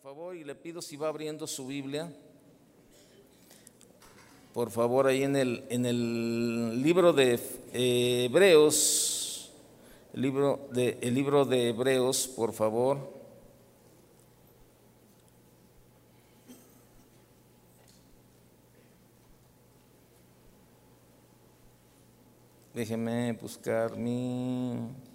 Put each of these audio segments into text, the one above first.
por favor, y le pido si va abriendo su Biblia. Por favor, ahí en el, en el libro de Hebreos, el libro de, el libro de Hebreos, por favor. Déjeme buscar mi...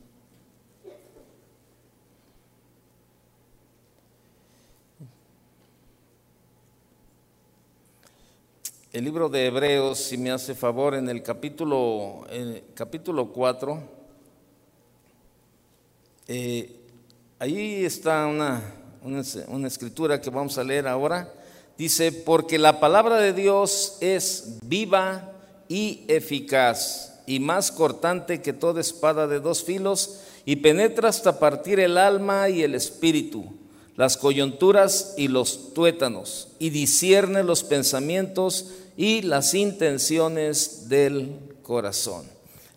El libro de Hebreos, si me hace favor, en el capítulo, capítulo 4, eh, ahí está una, una escritura que vamos a leer ahora. Dice, porque la palabra de Dios es viva y eficaz y más cortante que toda espada de dos filos y penetra hasta partir el alma y el espíritu, las coyunturas y los tuétanos, y discierne los pensamientos y las intenciones del corazón.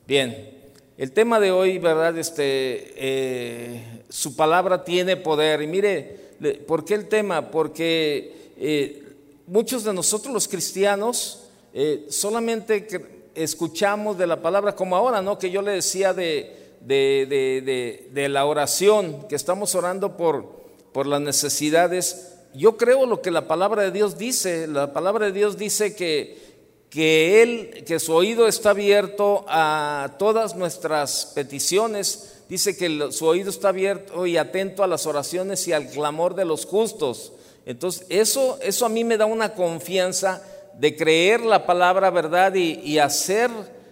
Bien, el tema de hoy, ¿verdad? Este, eh, su palabra tiene poder. Y mire, ¿por qué el tema? Porque eh, muchos de nosotros los cristianos eh, solamente escuchamos de la palabra como ahora, ¿no? Que yo le decía de, de, de la oración, que estamos orando por, por las necesidades yo creo lo que la palabra de Dios dice. La palabra de Dios dice que, que Él, que su oído está abierto a todas nuestras peticiones. Dice que su oído está abierto y atento a las oraciones y al clamor de los justos. Entonces, eso, eso a mí me da una confianza de creer la palabra verdad y, hacer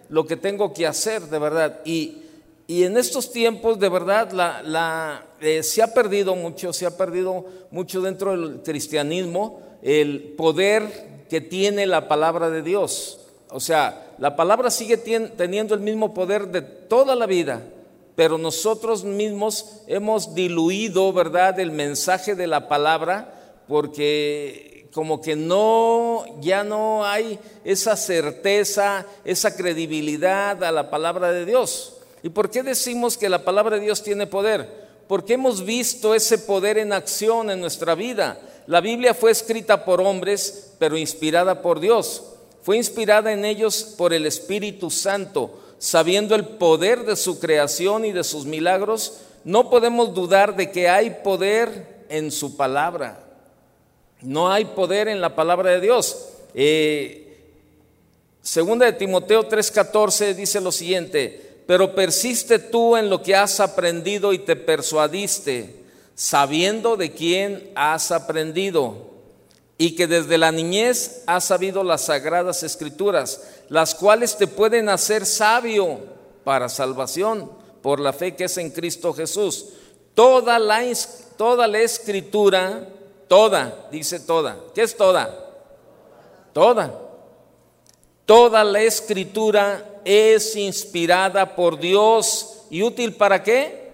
lo que tengo que hacer de verdad. Y, y en estos tiempos, de verdad, la, eh, se ha perdido mucho, se ha perdido mucho dentro del cristianismo el poder que tiene la palabra de Dios. O sea, la palabra sigue teniendo el mismo poder de toda la vida, pero nosotros mismos hemos diluido, ¿verdad?, el mensaje de la palabra porque como que no, ya no hay esa certeza, esa credibilidad a la palabra de Dios. ¿Y por qué decimos que la palabra de Dios tiene poder? Porque hemos visto ese poder en acción en nuestra vida. La Biblia fue escrita por hombres, pero inspirada por Dios. Fue inspirada en ellos por el Espíritu Santo, sabiendo el poder de su creación y de sus milagros. No podemos dudar de que hay poder en su palabra. No hay poder en la palabra de Dios. Eh, segunda de Timoteo 3:14 dice lo siguiente, pero persiste tú en lo que has aprendido y te persuadiste, sabiendo de quién has aprendido y que desde la niñez has sabido las sagradas escrituras, las cuales te pueden hacer sabio para salvación por la fe que es en Cristo Jesús. Toda la, toda la escritura, toda, dice toda. ¿Qué es toda? Toda. Toda la escritura es inspirada por Dios y útil para qué?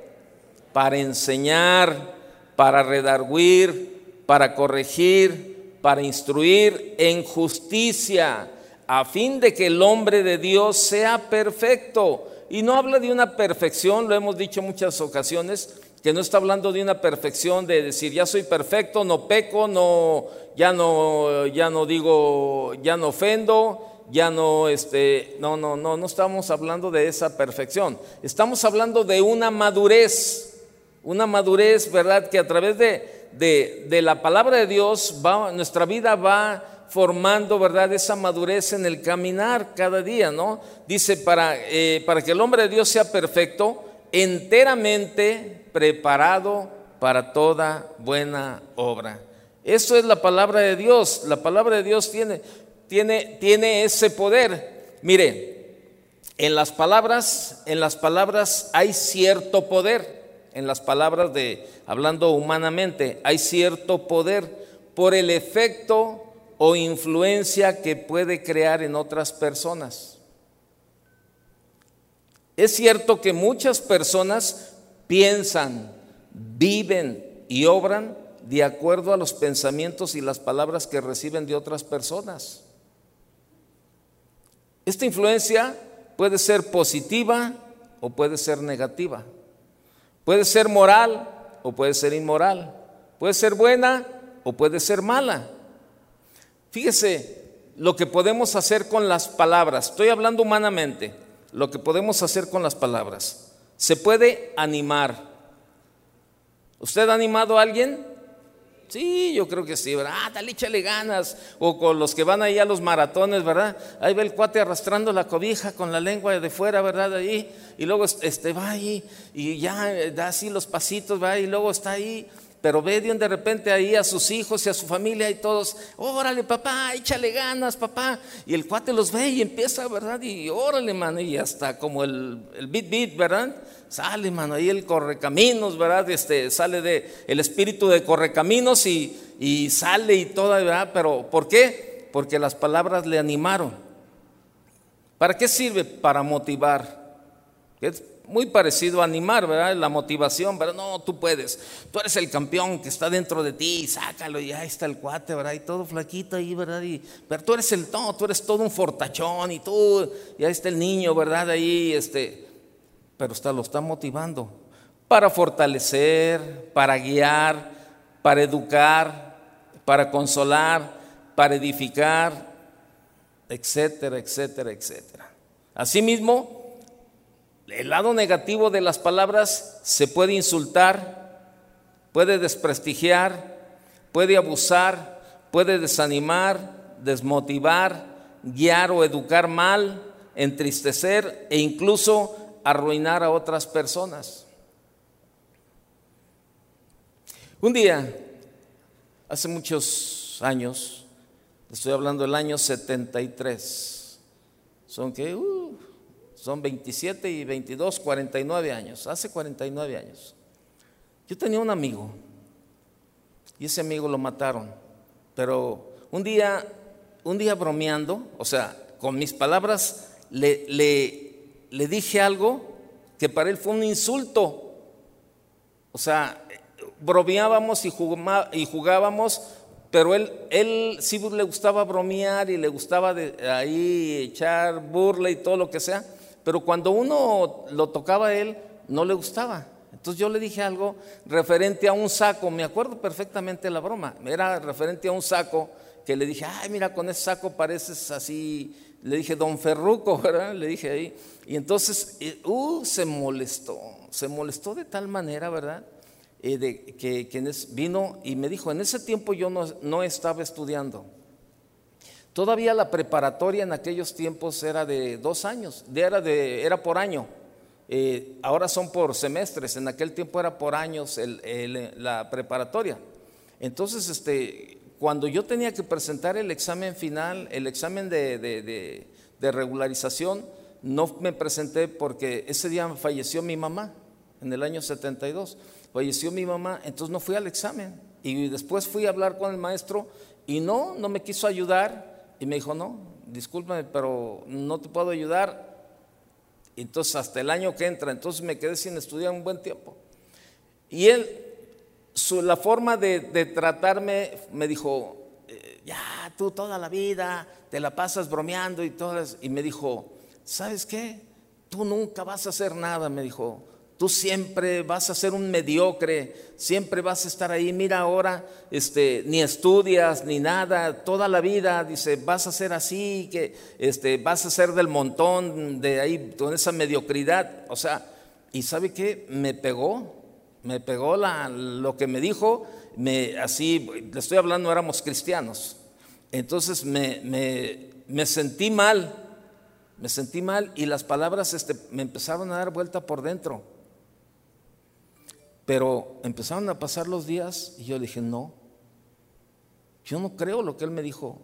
Para enseñar, para redarguir, para corregir, para instruir en justicia, a fin de que el hombre de Dios sea perfecto. Y no habla de una perfección, lo hemos dicho en muchas ocasiones, que no está hablando de una perfección de decir ya soy perfecto, no peco, no ya no ya no digo, ya no ofendo, ya no, este, no, no, no, no estamos hablando de esa perfección. Estamos hablando de una madurez, una madurez, ¿verdad? Que a través de, de, la palabra de Dios va, nuestra vida va formando, ¿verdad? Esa madurez en el caminar cada día, ¿no? Dice, para, eh, para que el hombre de Dios sea perfecto, enteramente preparado para toda buena obra. Eso es la palabra de Dios. La palabra de Dios tiene, tiene, ese poder. Mire, en las palabras, en las palabras hay cierto poder. En las palabras de, hablando humanamente, hay cierto poder por el efecto o influencia que puede crear en otras personas. Es cierto que muchas personas piensan, viven y obran de acuerdo a los pensamientos y las palabras que reciben de otras personas. Esta influencia puede ser positiva o puede ser negativa. Puede ser moral o puede ser inmoral. Puede ser buena o puede ser mala. Fíjese lo que podemos hacer con las palabras. Estoy hablando humanamente. Lo que podemos hacer con las palabras. Se puede animar. ¿Usted ha animado a alguien? Sí, yo creo que sí, ¿verdad? Ah, dale, échale ganas. O con los que van ahí a los maratones, ¿verdad? Ahí va el cuate arrastrando la cobija con la lengua de fuera, ¿verdad? Ahí. Y luego este, va ahí y ya eh, da así los pasitos, va y luego está ahí. Pero ve de repente ahí a sus hijos y a su familia y todos, órale papá, échale ganas papá. Y el cuate los ve y empieza, ¿verdad? Y órale, mano, y hasta como el, el beat beat, ¿verdad? Sale, mano, ahí el correcaminos, ¿verdad? Este, sale de el espíritu de correcaminos y, y sale y todo, ¿verdad? Pero ¿por qué? Porque las palabras le animaron. ¿Para qué sirve? Para motivar. Muy parecido a animar, ¿verdad? La motivación, pero no, tú puedes. Tú eres el campeón que está dentro de ti, sácalo y ahí está el cuate, ¿verdad? Y todo flaquito ahí, ¿verdad? Y, pero tú eres el, no, tú eres todo un fortachón y tú, y ahí está el niño, ¿verdad? Ahí, este, pero está, lo está motivando para fortalecer, para guiar, para educar, para consolar, para edificar, etcétera, etcétera, etcétera. Asimismo, el lado negativo de las palabras se puede insultar, puede desprestigiar, puede abusar, puede desanimar, desmotivar, guiar o educar mal, entristecer e incluso arruinar a otras personas. Un día, hace muchos años, estoy hablando del año 73, son que, uh, son 27 y 22, 49 años, hace 49 años. Yo tenía un amigo y ese amigo lo mataron, pero un día, un día bromeando, o sea, con mis palabras le, le le dije algo que para él fue un insulto. O sea, bromeábamos y, jugábamos, pero él, él sí le gustaba bromear y le gustaba ahí echar burla y todo lo que sea, pero cuando uno lo tocaba a él, no le gustaba. Entonces yo le dije algo referente a un saco, me acuerdo perfectamente la broma, era referente a un saco que le dije, ay, mira, con ese saco pareces así le dije, don Ferruco, ¿verdad? Le dije ahí. Y entonces, eh, uh, se molestó, se molestó de tal manera, ¿verdad? Eh, que, vino y me dijo, en ese tiempo yo no, estaba estudiando. Todavía la preparatoria en aquellos tiempos era de dos años, era, de, por año. Eh, ahora son por semestres, en aquel tiempo era por años la preparatoria. Entonces, este, cuando yo tenía que presentar el examen final, el examen de, regularización, no me presenté porque ese día falleció mi mamá, en el año 72. Falleció mi mamá, entonces no fui al examen. Y después fui a hablar con el maestro y no, no me quiso ayudar. Y me dijo, no, discúlpame, pero no te puedo ayudar. Entonces hasta el año que entra, entonces me quedé sin estudiar un buen tiempo. Y él la forma de, tratarme me dijo, eh, ya, tú toda la vida te la pasas bromeando y todas. Y me dijo, ¿sabes qué? Tú nunca vas a hacer nada, me dijo. Tú siempre vas a ser un mediocre, siempre vas a estar ahí. Mira ahora, este, ni estudias ni nada, toda la vida, dice, vas a ser así, que este, vas a ser del montón, de ahí, con esa mediocridad. O sea, ¿y sabe qué? Me pegó, me pegó lo que me dijo, me, así, le estoy hablando, éramos cristianos. Entonces me, me, sentí mal, me sentí mal y las palabras este, me empezaron a dar vuelta por dentro. Pero empezaron a pasar los días y yo dije, no, yo no creo lo que él me dijo.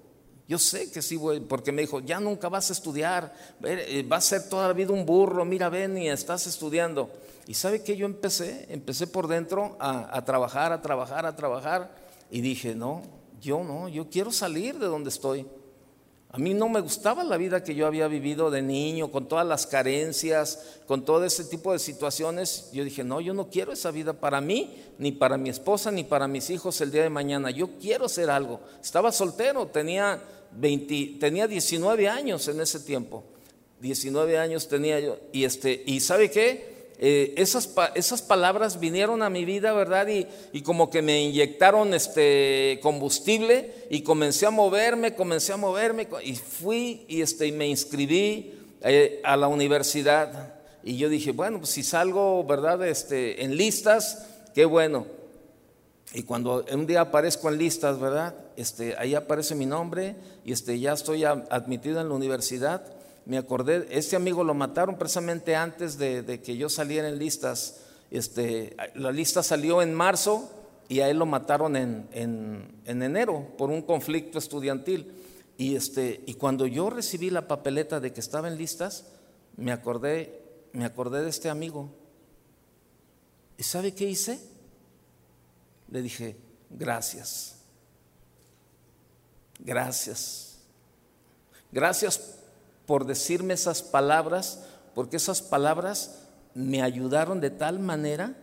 Yo sé que sí voy, porque me dijo, ya nunca vas a estudiar, eh, vas a ser toda la vida un burro, mira, ven y estás estudiando. Y sabe que yo empecé, empecé por dentro a, trabajar, a trabajar, a trabajar. Y dije, no, yo no, yo quiero salir de donde estoy. A mí no me gustaba la vida que yo había vivido de niño, con todas las carencias, con todo ese tipo de situaciones. Yo dije, no, yo no quiero esa vida para mí, ni para mi esposa, ni para mis hijos el día de mañana. Yo quiero hacer algo. Estaba soltero, tenía, 20, tenía 19 años en ese tiempo. 19 años tenía yo. Y, este, y ¿sabe qué? Eh, esas, esas, palabras vinieron a mi vida, ¿verdad? Y, y, como que me inyectaron este combustible y comencé a moverme, comencé a moverme y fui y, este, me inscribí eh, a la universidad. Y yo dije, bueno, pues si salgo, ¿verdad? Este, en listas, qué bueno. Y cuando un día aparezco en listas, ¿verdad? Este, ahí aparece mi nombre y este, ya estoy admitido en la universidad me acordé, este amigo lo mataron precisamente antes de, que yo saliera en listas. Este, la lista salió en marzo y a él lo mataron en, enero por un conflicto estudiantil. Y, este, y cuando yo recibí la papeleta de que estaba en listas, me acordé, me acordé de este amigo. ¿Y sabe qué hice? Le dije, gracias. Gracias. Gracias por decirme esas palabras, porque esas palabras me ayudaron de tal manera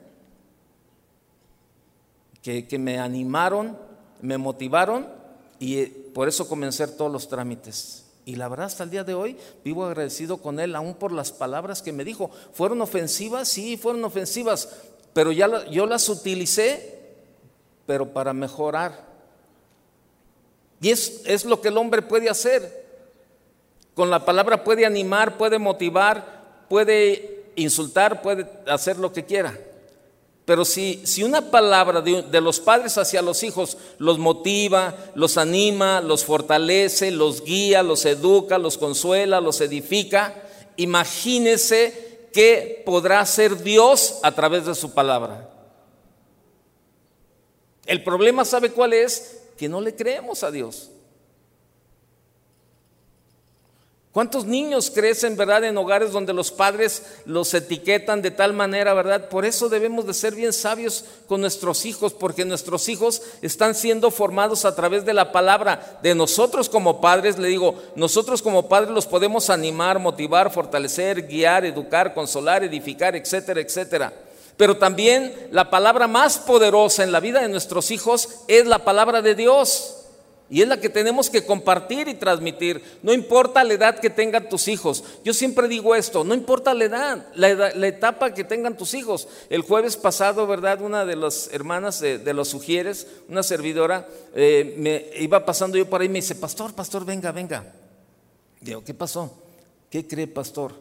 que, me animaron, me motivaron y eh, por eso comencé todos los trámites. Y la verdad, hasta el día de hoy vivo agradecido con él, aún por las palabras que me dijo. ¿Fueron ofensivas? Sí, fueron ofensivas, pero ya yo las utilicé, pero para mejorar. Y es, es lo que el hombre puede hacer. Con la palabra puede animar, puede motivar, puede insultar, puede hacer lo que quiera. Pero si, si una palabra de, de, los padres hacia los hijos los motiva, los anima, los fortalece, los guía, los educa, los consuela, los edifica, imagínese qué podrá hacer Dios a través de su palabra. El problema, ¿sabe cuál es? Que no le creemos a Dios. ¿Cuántos niños crecen, verdad, en hogares donde los padres los etiquetan de tal manera, verdad? Por eso debemos de ser bien sabios con nuestros hijos, porque nuestros hijos están siendo formados a través de la palabra de nosotros como padres. Le digo, nosotros como padres los podemos animar, motivar, fortalecer, guiar, educar, consolar, edificar, etcétera, etcétera. Pero también la palabra más poderosa en la vida de nuestros hijos es la palabra de Dios. Y es la que tenemos que compartir y transmitir. No importa la edad que tengan tus hijos. Yo siempre digo esto, no importa la edad, la, etapa que tengan tus hijos. El jueves pasado, ¿verdad? Una de las hermanas de, los sugieres, una servidora, eh, me iba pasando yo por ahí y me dice, pastor, pastor, venga, venga. Digo, ¿qué pasó? ¿Qué cree, pastor?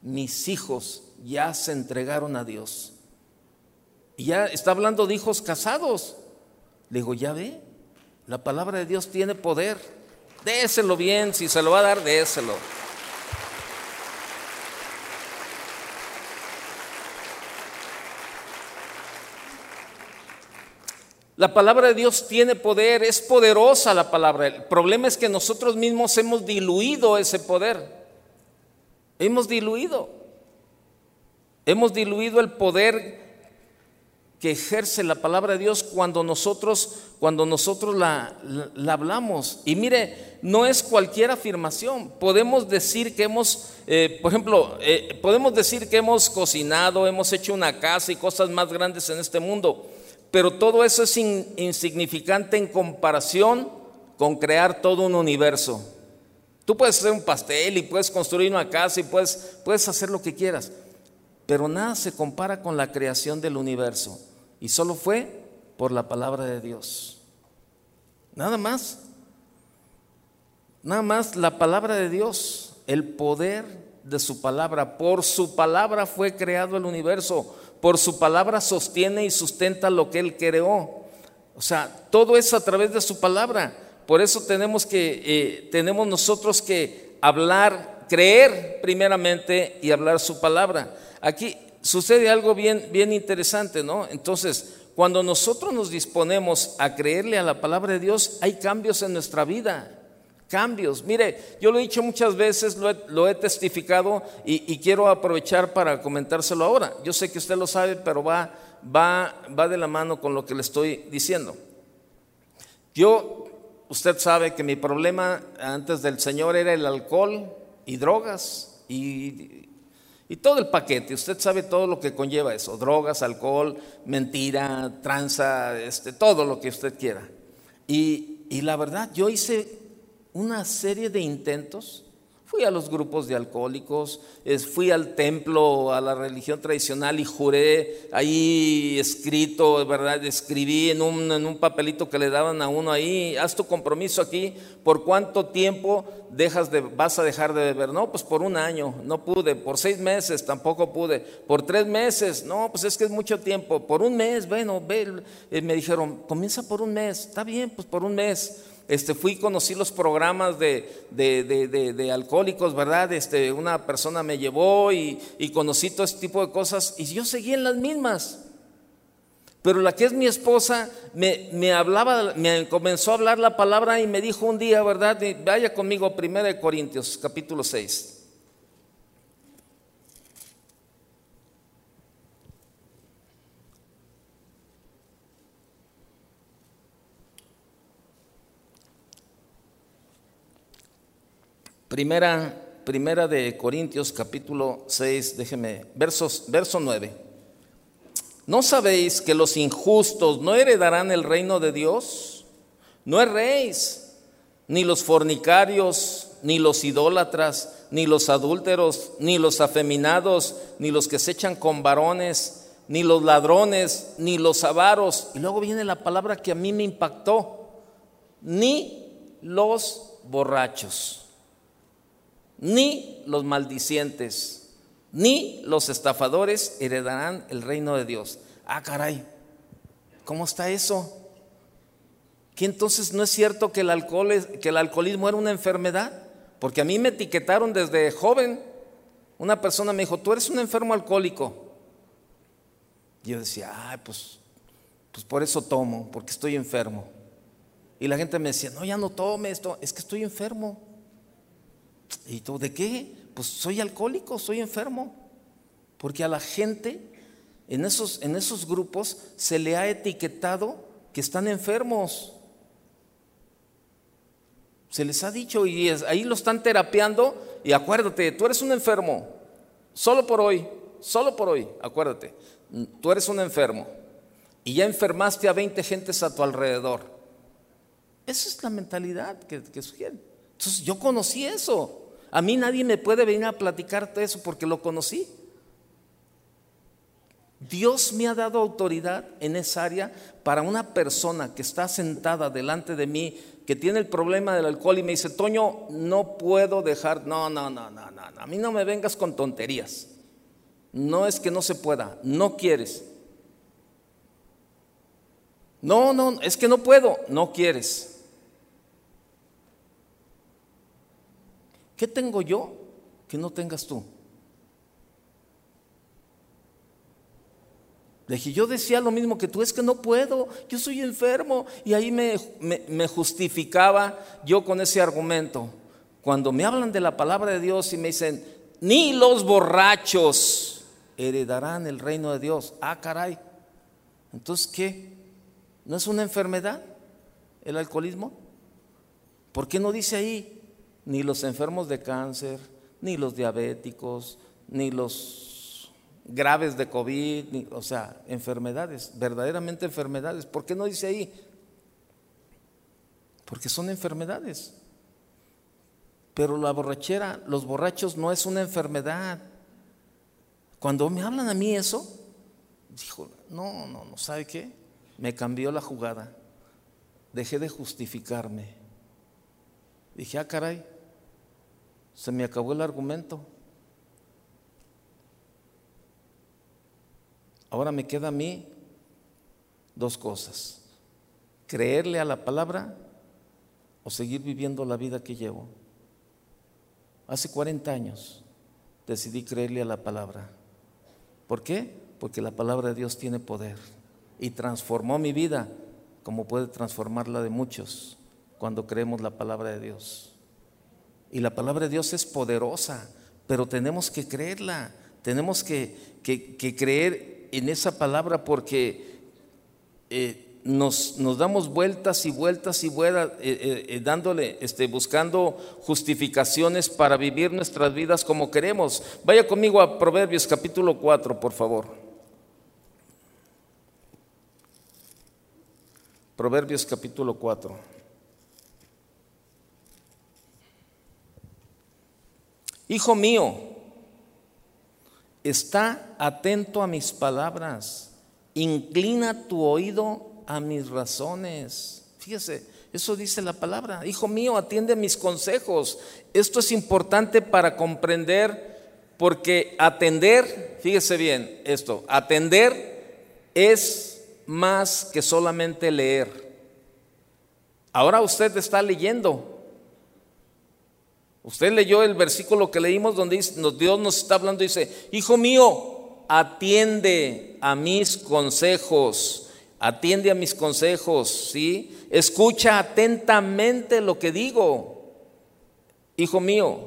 Mis hijos ya se entregaron a Dios. Y ya está hablando de hijos casados. Le digo, ¿ya ve? La palabra de Dios tiene poder. Déselo bien, si se lo va a dar, déselo. La palabra de Dios tiene poder, es poderosa la palabra. El problema es que nosotros mismos hemos diluido ese poder. Hemos diluido. Hemos diluido el poder que ejerce la palabra de Dios cuando nosotros, cuando nosotros la, hablamos. Y mire, no es cualquier afirmación. Podemos decir que hemos, eh, por ejemplo, eh, podemos decir que hemos cocinado, hemos hecho una casa y cosas más grandes en este mundo, pero todo eso es insignificante en comparación con crear todo un universo. Tú puedes hacer un pastel y puedes construir una casa y puedes, puedes hacer lo que quieras. Pero nada se compara con la creación del universo. Y solo fue por la palabra de Dios. Nada más. Nada más la palabra de Dios, el poder de su palabra. Por su palabra fue creado el universo. Por su palabra sostiene y sustenta lo que Él creó. O sea, todo es a través de su palabra. Por eso tenemos que, eh, tenemos nosotros que hablar, creer primeramente y hablar su palabra. Aquí sucede algo bien, bien interesante, ¿no? Entonces, cuando nosotros nos disponemos a creerle a la palabra de Dios, hay cambios en nuestra vida. Cambios. Mire, yo lo he dicho muchas veces, lo he, testificado y, quiero aprovechar para comentárselo ahora. Yo sé que usted lo sabe, pero va, va, va de la mano con lo que le estoy diciendo. Yo, usted sabe que mi problema antes del Señor era el alcohol y drogas. Y y todo el paquete, usted sabe todo lo que conlleva eso, drogas, alcohol, mentira, tranza, este, todo lo que usted quiera. Y, y la verdad, yo hice una serie de intentos Fui a los grupos de alcohólicos, fui al templo, a la religión tradicional y juré ahí escrito, ¿verdad? Escribí en un, en un papelito que le daban a uno ahí, haz tu compromiso aquí, ¿por cuánto tiempo dejas de, vas a dejar de beber? No, pues por un año, no pude, por seis meses tampoco pude, por tres meses, no, pues es que es mucho tiempo, por un mes, bueno, ve, eh, me dijeron, comienza por un mes, está bien, pues por un mes este, fui conocí los programas de, de, alcohólicos, ¿verdad? Este, una persona me llevó y, y, conocí todo ese tipo de cosas y yo seguí en las mismas. Pero la que es mi esposa me, me hablaba, me comenzó a hablar la palabra y me dijo un día, ¿verdad? Vaya conmigo, 1 Corintios, capítulo 6. Primera, primera de Corintios capítulo 6, déjeme, versos, verso 9. ¿No sabéis que los injustos no heredarán el reino de Dios? No erréis, ni los fornicarios, ni los idólatras, ni los adúlteros, ni los afeminados, ni los que se echan con varones, ni los ladrones, ni los avaros. Y luego viene la palabra que a mí me impactó, ni los borrachos ni los maldicientes, ni los estafadores heredarán el reino de Dios. Ah, caray, ¿cómo está eso? ¿Que entonces no es cierto que el, alcoholismo era una enfermedad? Porque a mí me etiquetaron desde joven. Una persona me dijo, tú eres un enfermo alcohólico. Y yo decía, ay, pues, pues por eso tomo, porque estoy enfermo. Y la gente me decía, no, ya no tome esto, es que estoy enfermo. ¿Y tú de qué? Pues soy alcohólico, soy enfermo. Porque a la gente en esos, en esos grupos se le ha etiquetado que están enfermos. Se les ha dicho y ahí lo están terapeando y acuérdate, tú eres un enfermo, solo por hoy, solo por hoy, acuérdate, tú eres un enfermo y ya enfermaste a 20 gentes a tu alrededor. Esa es la mentalidad que, que. Entonces yo conocí eso. A mí nadie me puede venir a platicarte eso porque lo conocí. Dios me ha dado autoridad en esa área para una persona que está sentada delante de mí, que tiene el problema del alcohol y me dice, Toño, no puedo dejar, no, no, no, no, no, a mí no me vengas con tonterías. No es que no se pueda, no quieres. No, no, es que no puedo, no quieres. ¿Qué tengo yo que no tengas tú? Le dije, yo decía lo mismo que tú, es que no puedo, yo soy enfermo. Y ahí me, me, justificaba yo con ese argumento. Cuando me hablan de la palabra de Dios y me dicen, ni los borrachos heredarán el reino de Dios. Ah, caray. Entonces, ¿qué? ¿No es una enfermedad el alcoholismo? ¿Por qué no dice ahí, ni los enfermos de cáncer, ni los diabéticos, ni los graves de COVID, o sea, enfermedades, verdaderamente enfermedades. ¿Por qué no dice ahí? Porque son enfermedades. Pero la borrachera, los borrachos no es una enfermedad. Cuando me hablan a mí eso, dijo, no, no, no, ¿sabe qué? Me cambió la jugada. Dejé de justificarme. Dije, ah, caray, se me acabó el argumento. Ahora me queda a mí dos cosas. Creerle a la palabra o seguir viviendo la vida que llevo. Hace 40 años decidí creerle a la palabra. ¿Por qué? Porque la palabra de Dios tiene poder y transformó mi vida como puede transformar la de muchos cuando creemos la palabra de Dios. Y la palabra de Dios es poderosa, pero tenemos que creerla, tenemos que, creer en esa palabra porque eh, nos, nos, damos vueltas y vueltas y vueltas, eh, eh, dándole, este, buscando justificaciones para vivir nuestras vidas como queremos. Vaya conmigo a Proverbios capítulo 4, por favor. Proverbios capítulo 4. Hijo mío, está atento a mis palabras, inclina tu oído a mis razones. Fíjese, eso dice la palabra. Hijo mío, atiende a mis consejos. Esto es importante para comprender, porque atender, fíjese bien esto, atender es más que solamente leer. Ahora usted está leyendo. Usted leyó el versículo que leímos donde Dios nos está hablando y dice, hijo mío, atiende a mis consejos, atiende a mis consejos, ¿sí? Escucha atentamente lo que digo. Hijo mío,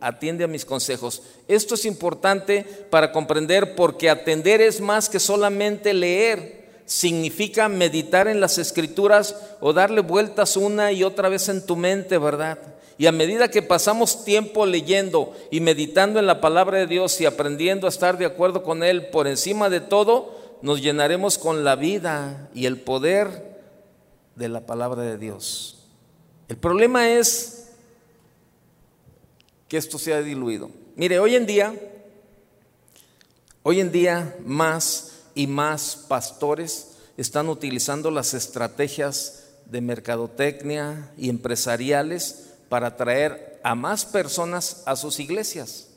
atiende a mis consejos. Esto es importante para comprender porque atender es más que solamente leer. Significa meditar en las escrituras o darle vueltas una y otra vez en tu mente, ¿verdad? Y a medida que pasamos tiempo leyendo y meditando en la palabra de Dios y aprendiendo a estar de acuerdo con Él por encima de todo, nos llenaremos con la vida y el poder de la palabra de Dios. El problema es que esto se ha diluido. Mire, hoy en día, hoy en día más y más pastores están utilizando las estrategias de mercadotecnia y empresariales para atraer a más personas a sus iglesias.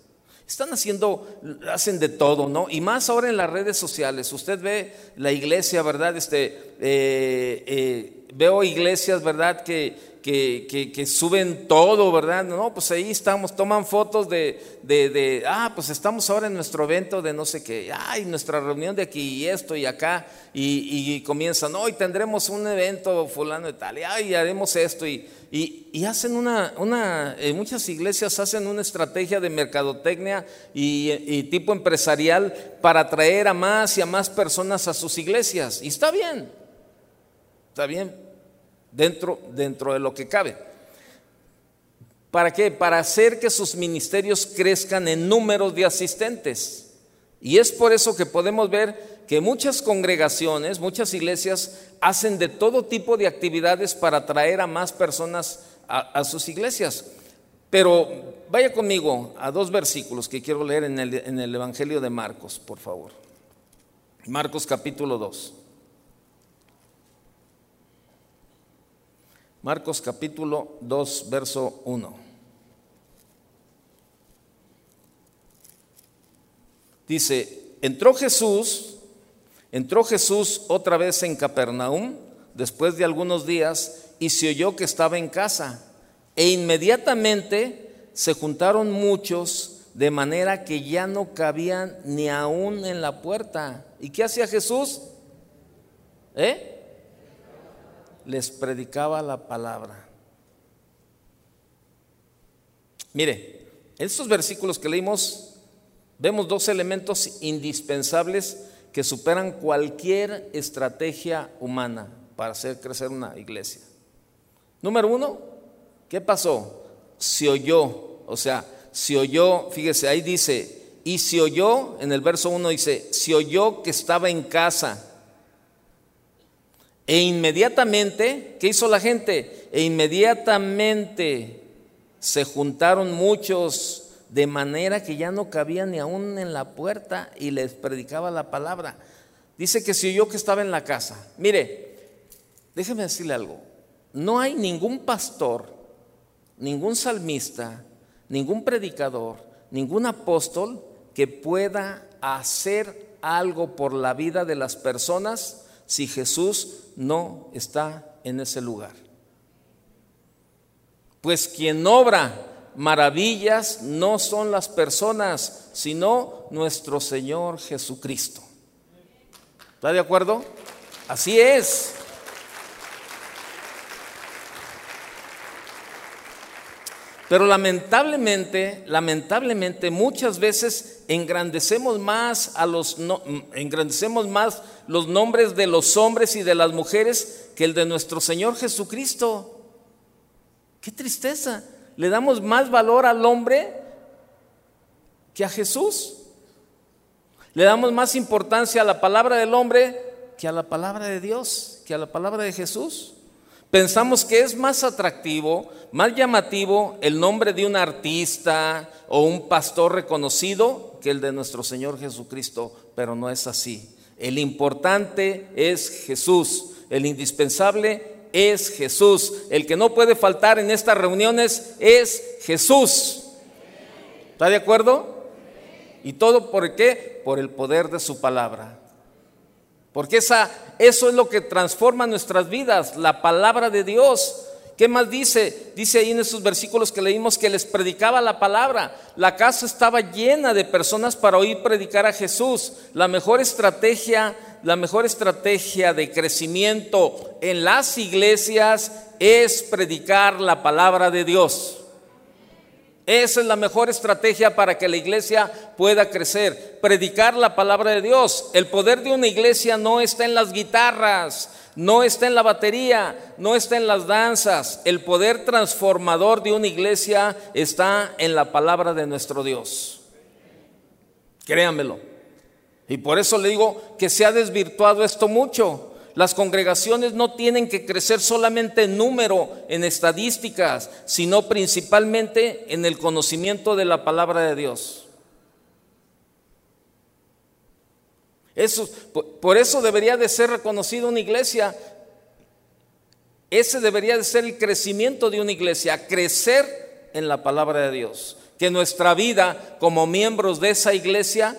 Están haciendo, hacen de todo, ¿no? Y más ahora en las redes sociales. Usted ve la iglesia, ¿verdad? Este, eh, eh, veo iglesias, ¿verdad? Que, que, suben todo, ¿verdad? No, pues ahí estamos, toman fotos de, de, ah, pues estamos ahora en nuestro evento de no sé qué, ay, nuestra reunión de aquí y esto y acá, y, y comienzan, hoy tendremos un evento fulano de tal, y ay, haremos esto, y, y, hacen una, una, muchas iglesias hacen una estrategia de mercadotecnia y, tipo empresarial para atraer a más y a más personas a sus iglesias. Y está bien, está bien, dentro, dentro de lo que cabe. ¿Para qué? Para hacer que sus ministerios crezcan en números de asistentes. Y es por eso que podemos ver que muchas congregaciones, muchas iglesias hacen de todo tipo de actividades para atraer a más personas a, sus iglesias. Pero vaya conmigo a dos versículos que quiero leer en el, en el Evangelio de Marcos, por favor. Marcos capítulo 2. Marcos capítulo 2, verso 1. Dice, entró Jesús Entró Jesús otra vez en Capernaum después de algunos días y se oyó que estaba en casa. E inmediatamente se juntaron muchos de manera que ya no cabían ni aún en la puerta. ¿Y qué hacía Jesús? ¿Eh? Les predicaba la palabra. Mire, en estos versículos que leímos vemos dos elementos indispensables que superan cualquier estrategia humana para hacer crecer una iglesia. Número uno, ¿qué pasó? Se oyó, o sea, se oyó, fíjese, ahí dice, y se oyó, en el verso 1 dice, se oyó que estaba en casa. E inmediatamente, ¿qué hizo la gente? E inmediatamente se juntaron muchos de manera que ya no cabía ni aún en la puerta y les predicaba la palabra. Dice que si yo que estaba en la casa, mire, déjeme decirle algo, no hay ningún pastor, ningún salmista, ningún predicador, ningún apóstol que pueda hacer algo por la vida de las personas si Jesús no está en ese lugar. Pues quien obra maravillas no son las personas, sino nuestro Señor Jesucristo. ¿Está de acuerdo? Así es. Pero lamentablemente, lamentablemente muchas veces engrandecemos más a los engrandecemos más los nombres de los hombres y de las mujeres que el de nuestro Señor Jesucristo. Qué tristeza le damos más valor al hombre que a Jesús. Le damos más importancia a la palabra del hombre que a la palabra de Dios, que a la palabra de Jesús. Pensamos que es más atractivo, más llamativo el nombre de un artista o un pastor reconocido que el de nuestro Señor Jesucristo, pero no es así. El importante es Jesús, el indispensable es Jesús, el que no puede faltar en estas reuniones es Jesús. ¿Está de acuerdo? ¿Y todo por qué? Por el poder de su palabra. Porque esa, eso es lo que transforma nuestras vidas, la palabra de Dios. ¿Qué más dice? Dice ahí en esos versículos que leímos que les predicaba la palabra. La casa estaba llena de personas para oír predicar a Jesús. La mejor estrategia, la mejor estrategia de crecimiento en las iglesias es predicar la palabra de Dios. Esa es la mejor estrategia para que la iglesia pueda crecer. Predicar la palabra de Dios. El poder de una iglesia no está en las guitarras, no está en la batería, no está en las danzas. El poder transformador de una iglesia está en la palabra de nuestro Dios. Créanmelo. Y por eso le digo que se ha desvirtuado esto mucho. Las congregaciones no tienen que crecer solamente en número, en estadísticas, sino principalmente en el conocimiento de la palabra de Dios. Eso, por eso debería de ser reconocida una iglesia. Ese debería de ser el crecimiento de una iglesia, crecer en la palabra de Dios. Que nuestra vida como miembros de esa iglesia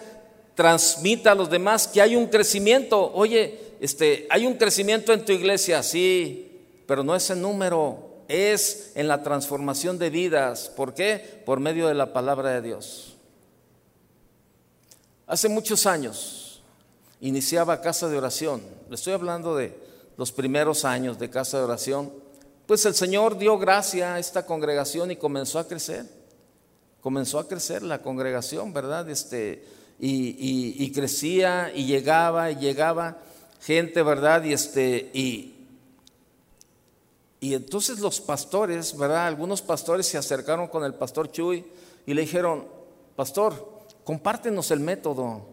transmita a los demás que hay un crecimiento. Oye, este, hay un crecimiento en tu iglesia, sí, pero no es en número, es en la transformación de vidas. ¿Por qué? Por medio de la palabra de Dios. Hace muchos años iniciaba casa de oración. Le estoy hablando de los primeros años de casa de oración. Pues el Señor dio gracia a esta congregación y comenzó a crecer. Comenzó a crecer la congregación, ¿verdad? Este, y crecía y llegaba y llegaba gente, ¿verdad? Y este, y, y entonces los pastores, ¿verdad? Algunos pastores se acercaron con el pastor Chuy y le dijeron, pastor, compártenos el método.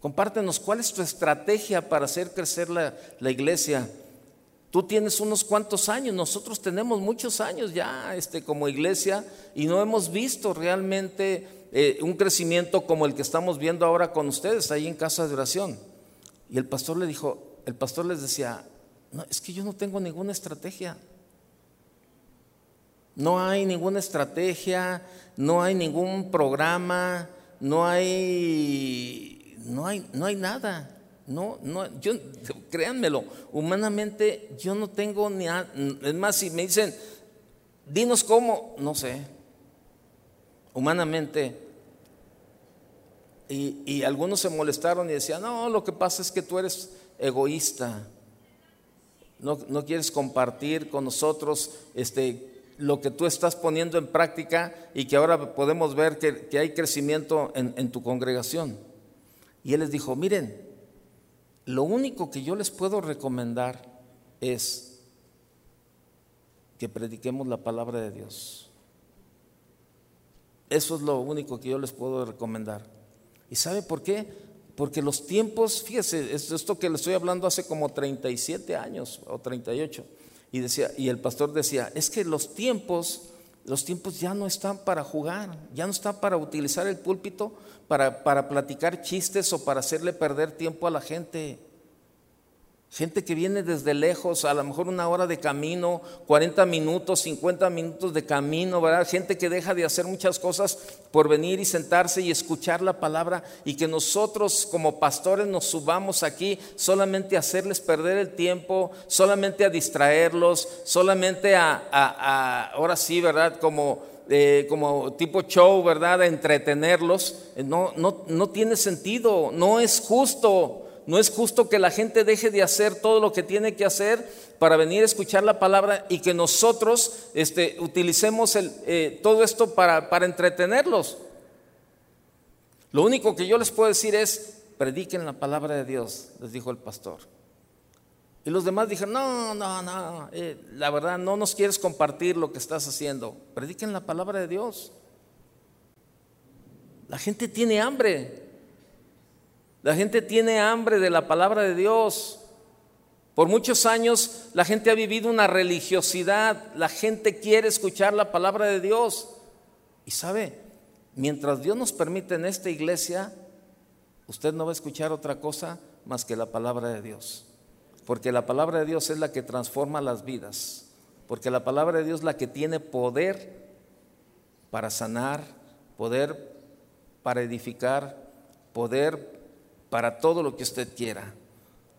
Compártenos cuál es tu estrategia para hacer crecer la, iglesia. Tú tienes unos cuantos años, nosotros tenemos muchos años ya este, como iglesia y no hemos visto realmente eh, un crecimiento como el que estamos viendo ahora con ustedes ahí en casa de oración. Y el pastor le dijo, el pastor les decía, no, es que yo no tengo ninguna estrategia. No hay ninguna estrategia, no hay ningún programa, no hay, no hay, no hay nada. No, no, yo, créanmelo, humanamente yo no tengo ni, es más, si me dicen, dinos cómo, no sé. Humanamente y, algunos se molestaron y decían, no, lo que pasa es que tú eres egoísta. No, quieres compartir con nosotros este, lo que tú estás poniendo en práctica y que ahora podemos ver que, hay crecimiento en, en tu congregación. Y él les dijo, miren, lo único que yo les puedo recomendar es que prediquemos la palabra de Dios. Eso es lo único que yo les puedo recomendar. ¿Y sabe por qué? Porque los tiempos, fíjese, esto que le estoy hablando hace como 37 años o 38. Y, decía, y el pastor decía, es que los tiempos, los tiempos ya no están para jugar, ya no están para utilizar el púlpito para, para platicar chistes o para hacerle perder tiempo a la gente. Gente que viene desde lejos, a lo mejor una hora de camino, 40 minutos, 50 minutos de camino, ¿verdad? Gente que deja de hacer muchas cosas por venir y sentarse y escuchar la palabra y que nosotros como pastores nos subamos aquí solamente a hacerles perder el tiempo, solamente a distraerlos, solamente a, ahora sí, ¿verdad? Como, eh, tipo show, ¿verdad? A entretenerlos. No, no, no tiene sentido, no es justo. No es justo que la gente deje de hacer todo lo que tiene que hacer para venir a escuchar la palabra y que nosotros este, utilicemos eh, todo esto para, entretenerlos. Lo único que yo les puedo decir es, prediquen la palabra de Dios, les dijo el pastor. Y los demás dijeron, no, no, no, eh, la verdad no nos quieres compartir lo que estás haciendo. Prediquen la palabra de Dios. La gente tiene hambre. La gente tiene hambre de la palabra de Dios. Por muchos años la gente ha vivido una religiosidad, la gente quiere escuchar la palabra de Dios. Y sabe, mientras Dios nos permite en esta iglesia, usted no va a escuchar otra cosa más que la palabra de Dios. Porque la palabra de Dios es la que transforma las vidas. Porque la palabra de Dios es la que tiene poder para sanar, poder para edificar, poder para todo lo que usted quiera.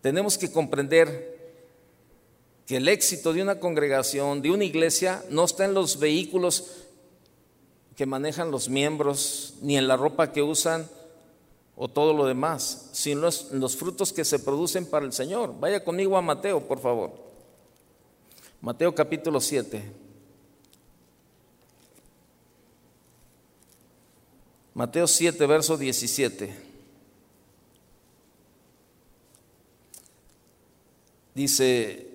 Tenemos que comprender que el éxito de una congregación, de una iglesia, no está en los vehículos que manejan los miembros, ni en la ropa que usan o todo lo demás, sino en los frutos que se producen para el Señor. Vaya conmigo a Mateo, por favor. Mateo capítulo 7. Mateo 7, verso 17. Dice,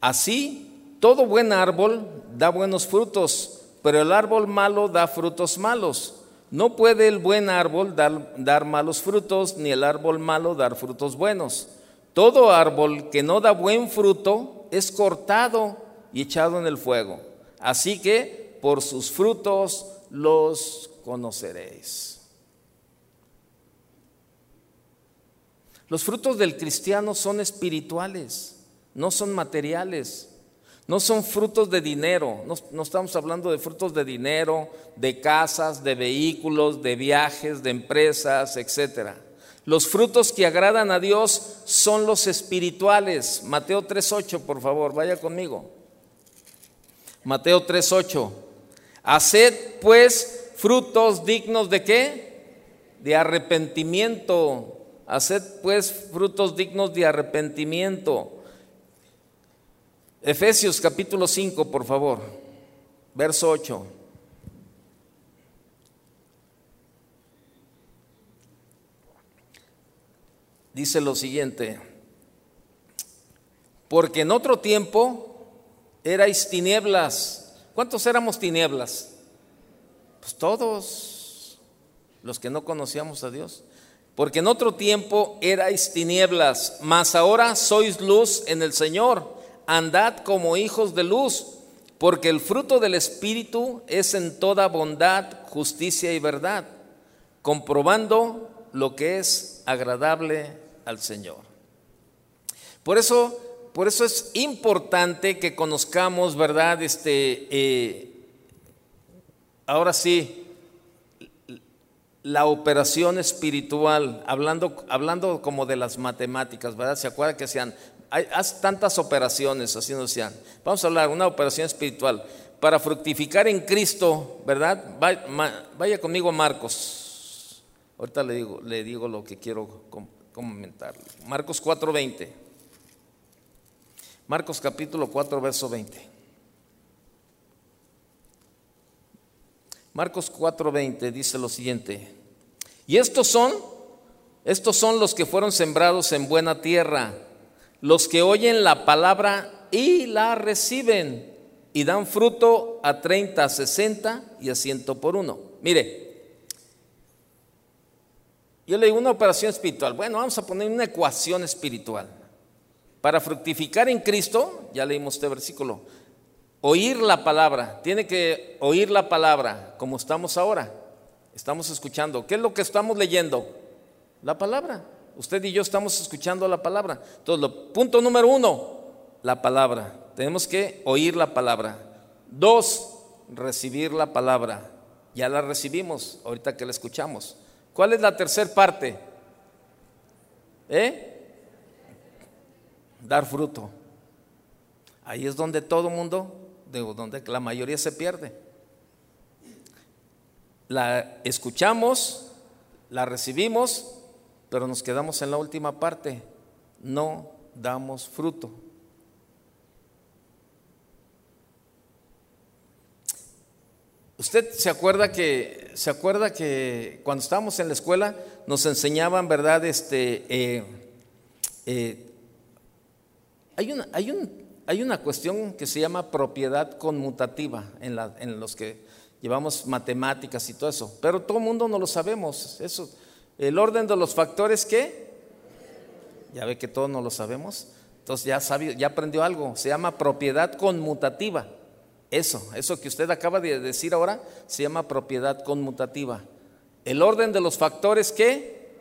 así todo buen árbol da buenos frutos, pero el árbol malo da frutos malos. No puede el buen árbol dar, malos frutos, ni el árbol malo dar frutos buenos. Todo árbol que no da buen fruto es cortado y echado en el fuego. Así que por sus frutos los conoceréis. Los frutos del cristiano son espirituales no son materiales, no son frutos de dinero, no, estamos hablando de frutos de dinero, de casas, de vehículos, de viajes, de empresas, etc. Los frutos que agradan a Dios son los espirituales. Mateo 3.8, por favor, vaya conmigo. Mateo 3.8. Haced pues frutos dignos de qué? De arrepentimiento. Haced pues frutos dignos de arrepentimiento. Efesios capítulo 5, por favor, verso 8. Dice lo siguiente, porque en otro tiempo erais tinieblas. ¿Cuántos éramos tinieblas? Pues todos los que no conocíamos a Dios. Porque en otro tiempo erais tinieblas, mas ahora sois luz en el Señor andad como hijos de luz, porque el fruto del Espíritu es en toda bondad, justicia y verdad, comprobando lo que es agradable al Señor. Por eso, por eso es importante que conozcamos, ¿verdad? Este, eh, ahora sí, la operación espiritual, hablando, hablando como de las matemáticas, ¿verdad? ¿Se acuerda que sean hay, haz tantas operaciones, así nos decían. Vamos a hablar, una operación espiritual. Para fructificar en Cristo, ¿verdad? Vaya, conmigo a Marcos. Ahorita le digo, le digo lo que quiero comentar. Marcos 4:20. Marcos capítulo 4, verso 20. Marcos 4:20 dice lo siguiente. Y estos son, estos son los que fueron sembrados en buena tierra los que oyen la palabra y la reciben y dan fruto a 30, 60 y a 100 por uno. Mire, yo le digo una operación espiritual. Bueno, vamos a poner una ecuación espiritual. Para fructificar en Cristo, ya leímos este versículo, oír la palabra, tiene que oír la palabra como estamos ahora. Estamos escuchando. ¿Qué es lo que estamos leyendo? La palabra. Usted y yo estamos escuchando la palabra. Entonces, punto número uno, la palabra. Tenemos que oír la palabra. Dos, recibir la palabra. Ya la recibimos ahorita que la escuchamos. ¿Cuál es la tercera parte? ¿Eh? Dar fruto. Ahí es donde todo mundo, donde la mayoría se pierde. La escuchamos, la recibimos, pero nos quedamos en la última parte, no damos fruto. Usted se acuerda que se acuerda que cuando estábamos en la escuela nos enseñaban, verdad, este, eh, eh, hay una, hay un, hay una cuestión que se llama propiedad conmutativa en, la, en los que llevamos matemáticas y todo eso, pero todo el mundo no lo sabemos. Eso el orden de los factores, ¿qué? Ya ve que todos no lo sabemos. Entonces ya, ya aprendió algo, se llama propiedad conmutativa. Eso, eso que usted acaba de decir ahora, se llama propiedad conmutativa. El orden de los factores que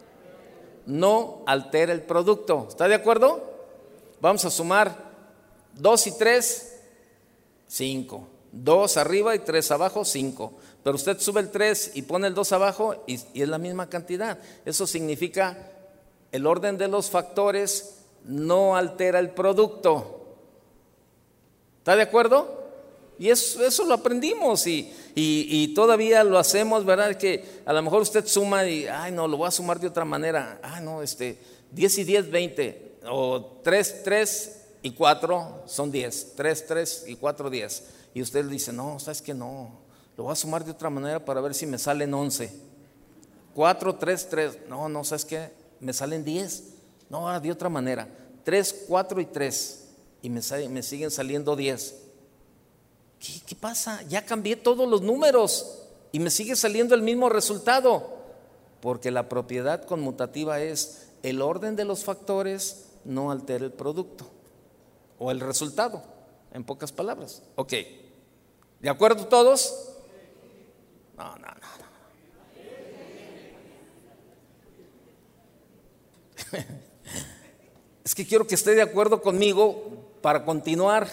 no altera el producto. ¿Está de acuerdo? Vamos a sumar 2 y 3, 5. 2 arriba y 3 abajo, 5. Pero usted sube el 3 y pone el 2 abajo y, y es la misma cantidad. Eso significa el orden de los factores no altera el producto. ¿Está de acuerdo? Y eso, eso lo aprendimos y, y, todavía lo hacemos, ¿verdad? Que a lo mejor usted suma y, ay, no, lo voy a sumar de otra manera. Ah, no, este, 10 y 10, 20. O 3, 3 y 4 son 10. 3, 3 y 4, 10. Y usted le dice, no, sabes que no, lo voy a sumar de otra manera para ver si me salen 11. 4, 3, 3. No, no, ¿sabes qué? Me salen 10. No, de otra manera. 3, 4 y 3. Y me, me siguen saliendo 10. ¿Qué, pasa? Ya cambié todos los números y me sigue saliendo el mismo resultado. Porque la propiedad conmutativa es el orden de los factores no altera el producto o el resultado, en pocas palabras. Ok, ¿de acuerdo todos? No, no, no. Es que quiero que esté de acuerdo conmigo para continuar.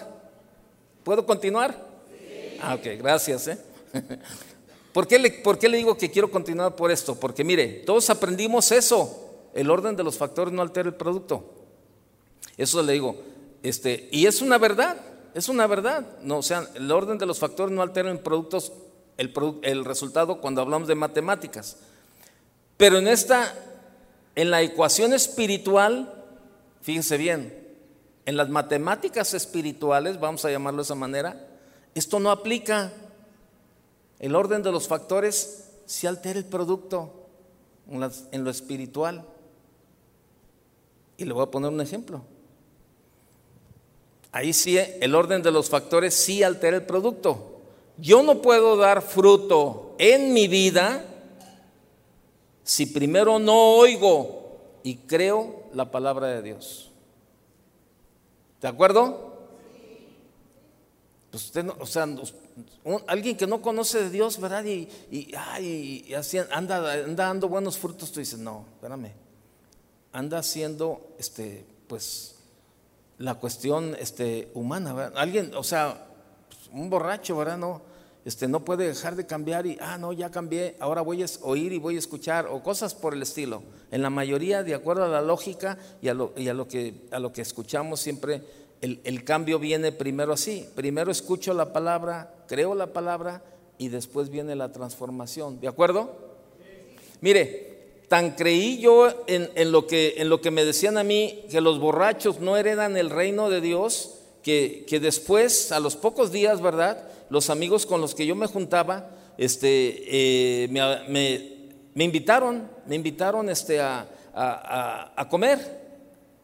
¿Puedo continuar? Sí. Ah, ok, gracias. ¿eh? ¿Por, qué le, ¿Por qué le digo que quiero continuar por esto? Porque mire, todos aprendimos eso. El orden de los factores no altera el producto. Eso le digo. Este, y es una verdad, es una verdad. No, o sea, el orden de los factores no altera en productos el, el resultado cuando hablamos de matemáticas. Pero en esta, en la ecuación espiritual, Fíjense bien, en las matemáticas espirituales, vamos a llamarlo de esa manera, esto no aplica. El orden de los factores si altera el producto en, lo espiritual. Y le voy a poner un ejemplo. Ahí sí, el orden de los factores sí altera el producto. Yo no puedo dar fruto en mi vida si primero no oigo y creo la palabra de Dios. ¿De acuerdo? Pues usted no, o sea, alguien que no conoce de Dios, ¿verdad? Y, y, así anda, anda dando buenos frutos, tú dices, no, espérame, anda haciendo, este, pues, la cuestión este, humana, ¿verdad? Alguien, o sea, pues, un borracho, ¿verdad? No, este, no puede dejar de cambiar y, ah, no, ya cambié, ahora voy a oír y voy a escuchar, o cosas por el estilo. En la mayoría, de acuerdo a la lógica y a lo, que, a lo que escuchamos, siempre el, el, cambio viene primero así. Primero escucho la palabra, creo la palabra y después viene la transformación. ¿De acuerdo? Mire, tan creí yo en, en, lo que, en lo que me decían a mí, que los borrachos no heredan el reino de Dios, que, que después, a los pocos días, ¿verdad? Los amigos con los que yo me juntaba, este, eh, me, invitaron, me invitaron este, a, comer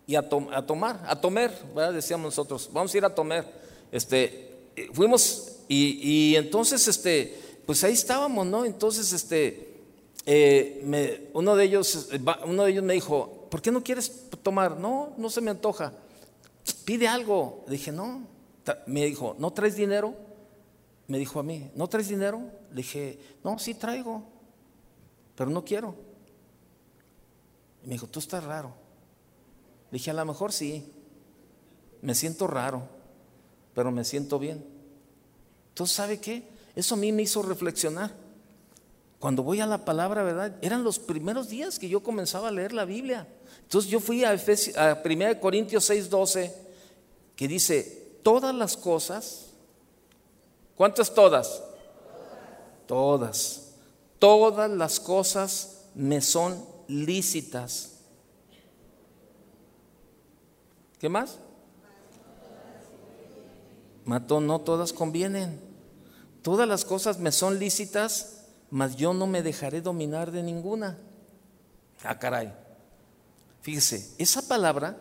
y a, tomar, a tomar, decíamos nosotros, vamos a ir a tomar. Este, fuimos y, entonces, este, pues ahí estábamos, ¿no? Entonces, este, eh, uno, de ellos, uno de ellos me dijo, ¿por qué no quieres tomar? No, no se me antoja. Pide algo. Le dije, no. Me dijo, ¿no traes dinero? Me dijo a mí, ¿no traes dinero? Le dije, no, sí traigo, pero no quiero. Y me dijo, tú estás raro. Le dije, a lo mejor sí, me siento raro, pero me siento bien. Entonces, ¿sabe qué? Eso a mí me hizo reflexionar. Cuando voy a la palabra, ¿verdad? Eran los primeros días que yo comenzaba a leer la Biblia. Entonces yo fui a, a 1 Corintios 6, 12, que dice, todas las cosas ¿Cuántas todas? Todas. Todas las cosas me son lícitas. ¿Qué más? Mató, no todas convienen. Todas las cosas me son lícitas, mas yo no me dejaré dominar de ninguna. Ah, caray. Fíjese, esa palabra,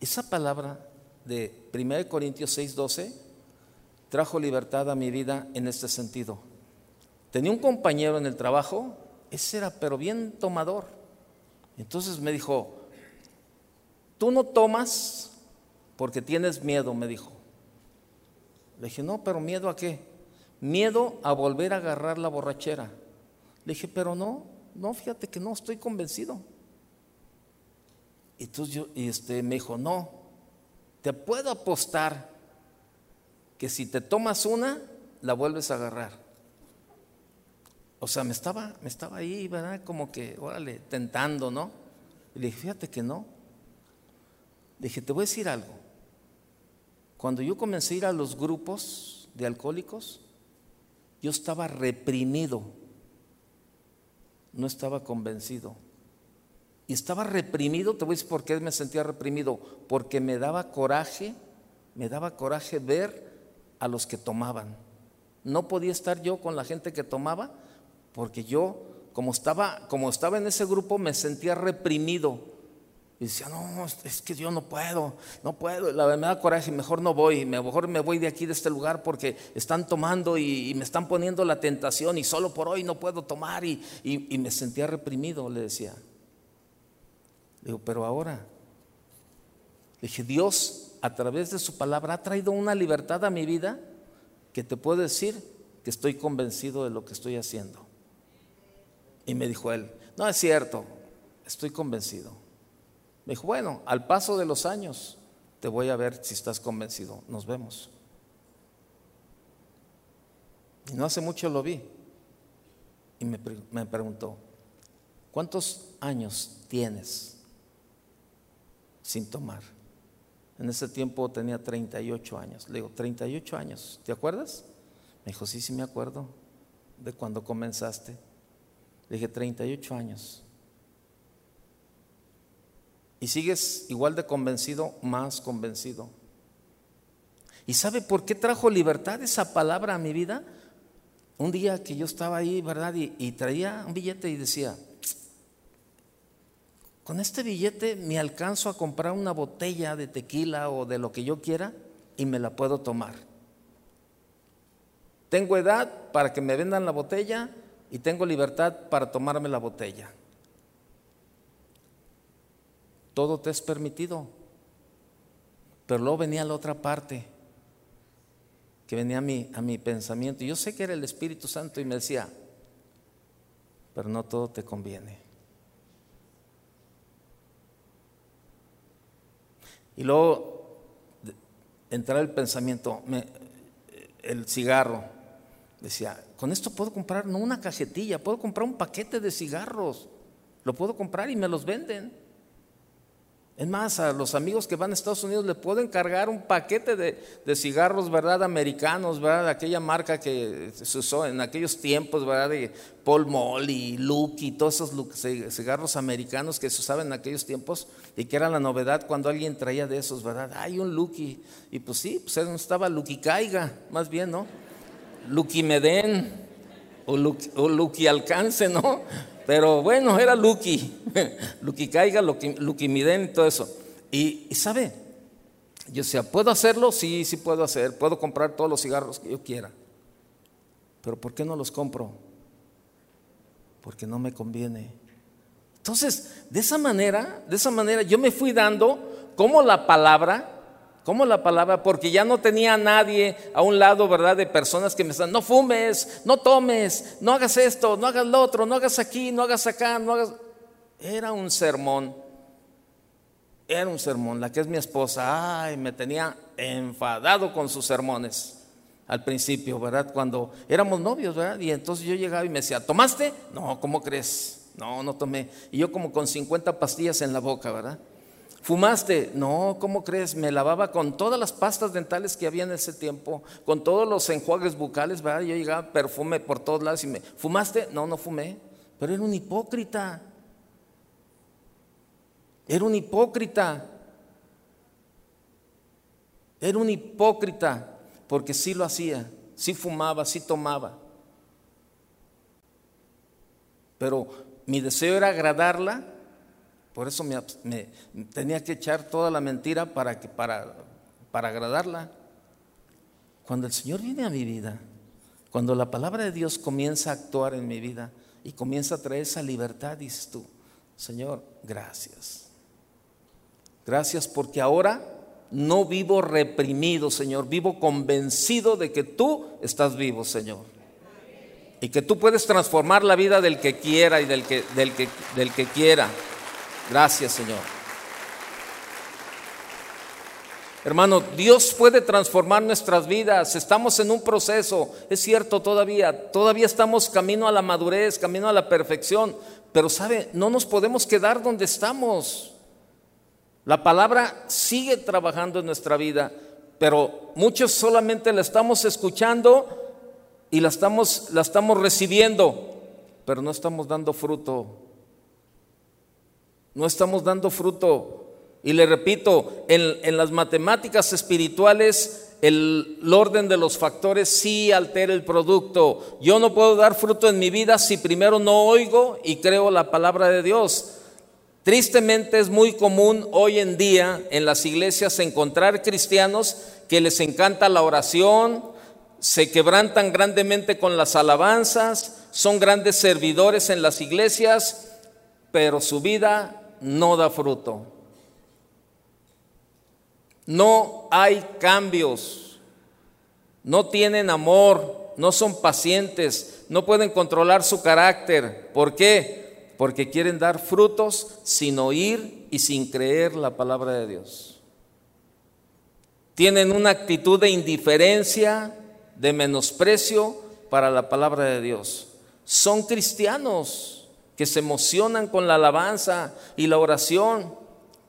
esa palabra de 1 Corintios 6, 12, trajo libertad a mi vida en este sentido. Tenía un compañero en el trabajo, ese era pero bien tomador. Entonces me dijo, tú no tomas porque tienes miedo, me dijo. Le dije, no, pero miedo a qué? Miedo a volver a agarrar la borrachera. Le dije, pero no, no, fíjate que no, estoy convencido. Entonces yo, y este, me dijo, no, te puedo apostar que si te tomas una, la vuelves a agarrar. O sea, me estaba, me estaba ahí, ¿verdad? Como que, órale, tentando, ¿no? Y le dije, fíjate que no. Le dije, te voy a decir algo. Cuando yo comencé a ir a los grupos de alcohólicos, yo estaba reprimido, no estaba convencido. Y estaba reprimido, te voy a decir por qué me sentía reprimido, porque me daba coraje, me daba coraje ver a los que tomaban. No podía estar yo con la gente que tomaba, porque yo, como estaba, como estaba en ese grupo, me sentía reprimido y decía, no, es que yo no puedo, no puedo. La verdad me da coraje, mejor no voy, mejor me voy de aquí, de este lugar, porque están tomando y, me están poniendo la tentación y solo por hoy no puedo tomar. Y, y me sentía reprimido, le decía. Digo, pero ahora, le dije, Dios a través de su palabra ha traído una libertad a mi vida que te puedo decir que estoy convencido de lo que estoy haciendo. Y me dijo él, no es cierto, estoy convencido. Me dijo, bueno, al paso de los años te voy a ver si estás convencido. Nos vemos. Y no hace mucho lo vi. Y me, me preguntó, ¿cuántos años tienes sin tomar? En ese tiempo tenía 38 años. Le digo, 38 años, ¿te acuerdas? Me dijo, sí, sí me acuerdo de cuando comenzaste. Le dije, 38 años y sigues igual de convencido, más convencido. ¿Y sabe por qué trajo libertad esa palabra a mi vida? Un día que yo estaba ahí, ¿verdad? Y, traía un billete y decía, con este billete me alcanzo a comprar una botella de tequila o de lo que yo quiera y me la puedo tomar. Tengo edad para que me vendan la botella y tengo libertad para tomarme la botella todo te es permitido. Pero luego venía la otra parte, que venía a mi, a mi pensamiento. Yo sé que era el Espíritu Santo y me decía, pero no todo te conviene. Y luego entrar el pensamiento, el cigarro. Decía, con esto puedo comprar no una cajetilla, puedo comprar un paquete de cigarros. Lo puedo comprar y me los venden. Es más, a los amigos que van a Estados Unidos le puedo encargar un paquete de, cigarros, ¿verdad? Americanos, ¿verdad? Aquella marca que se usó en aquellos tiempos, ¿verdad? De Paul Mall y Luke y todos esos cigarros americanos que se usaban en aquellos tiempos y que era la novedad cuando alguien traía de esos, ¿verdad? Hay un Lucky. Y pues sí, pues estaba Lucky Caiga, más bien, ¿no? Lucky Meden o Lucky, o Lucky Alcance, ¿no? Pero bueno, era Lucky, Lucky Caiga, Lucky, Lucky Miden todo eso. Y, sabe, yo decía, ¿puedo hacerlo? Sí, sí puedo hacer. Puedo comprar todos los cigarros que yo quiera. Pero ¿por qué no los compro? Porque no me conviene. Entonces, de esa manera, de esa manera yo me fui dando como la palabra ¿Cómo la palabra? Porque ya no tenía a nadie a un lado, ¿verdad? De personas que me están, no fumes, no tomes, no hagas esto, no hagas lo otro, no hagas aquí, no hagas acá, no hagas... Era un sermón, era un sermón. La que es mi esposa, ay, me tenía enfadado con sus sermones al principio, ¿verdad? Cuando éramos novios, ¿verdad? Y entonces yo llegaba y me decía, ¿tomaste? No, ¿cómo crees? No, no tomé. Y yo como con 50 pastillas en la boca, ¿verdad? ¿Fumaste? No, ¿cómo crees? Me lavaba con todas las pastas dentales que había en ese tiempo, con todos los enjuagues bucales, ¿verdad? Yo llegaba perfume por todos lados y me, ¿fumaste? No, no fumé, pero era un hipócrita. Era un hipócrita. Era un hipócrita porque sí lo hacía, sí fumaba, sí tomaba. Pero mi deseo era agradarla por eso me, tenía que echar toda la mentira para, que, para, para agradarla. Cuando el Señor viene a mi vida, cuando la palabra de Dios comienza a actuar en mi vida y comienza a traer esa libertad, dices tú, Señor, gracias. Gracias porque ahora no vivo reprimido, Señor, vivo convencido de que tú estás vivo, Señor. Y que tú puedes transformar la vida del que quiera y del que, del que, del que quiera. Gracias, Señor. Hermano, Dios puede transformar nuestras vidas. Estamos en un proceso, es cierto todavía, todavía estamos camino a la madurez, camino a la perfección, pero sabe, no nos podemos quedar donde estamos. La palabra sigue trabajando en nuestra vida, pero muchos solamente la estamos escuchando y la estamos, la estamos recibiendo, pero no estamos dando fruto. No estamos dando fruto. Y le repito, en, en las matemáticas espirituales el, el, orden de los factores sí altera el producto. Yo no puedo dar fruto en mi vida si primero no oigo y creo la palabra de Dios. Tristemente es muy común hoy en día en las iglesias encontrar cristianos que les encanta la oración, se quebrantan grandemente con las alabanzas, son grandes servidores en las iglesias, pero su vida no da fruto. No hay cambios, no tienen amor, no son pacientes, no pueden controlar su carácter. ¿Por qué? porque quieren dar frutos sin oír y sin creer la palabra de Dios. Tienen una actitud de indiferencia, de menosprecio para la palabra de Dios. Son cristianos que se emocionan con la alabanza y la oración,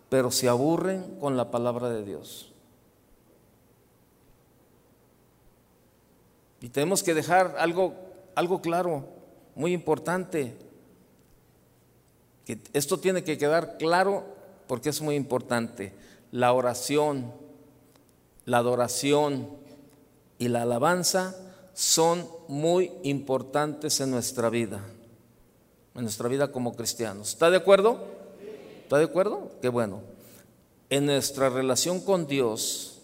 pero se aburren con la palabra de Dios. Y tenemos que dejar algo, algo claro, muy importante esto tiene que quedar claro porque es muy importante. La oración, la adoración y la alabanza son muy importantes en nuestra vida, en nuestra vida como cristianos. ¿Está de acuerdo? ¿Está de acuerdo? Qué bueno. En nuestra relación con Dios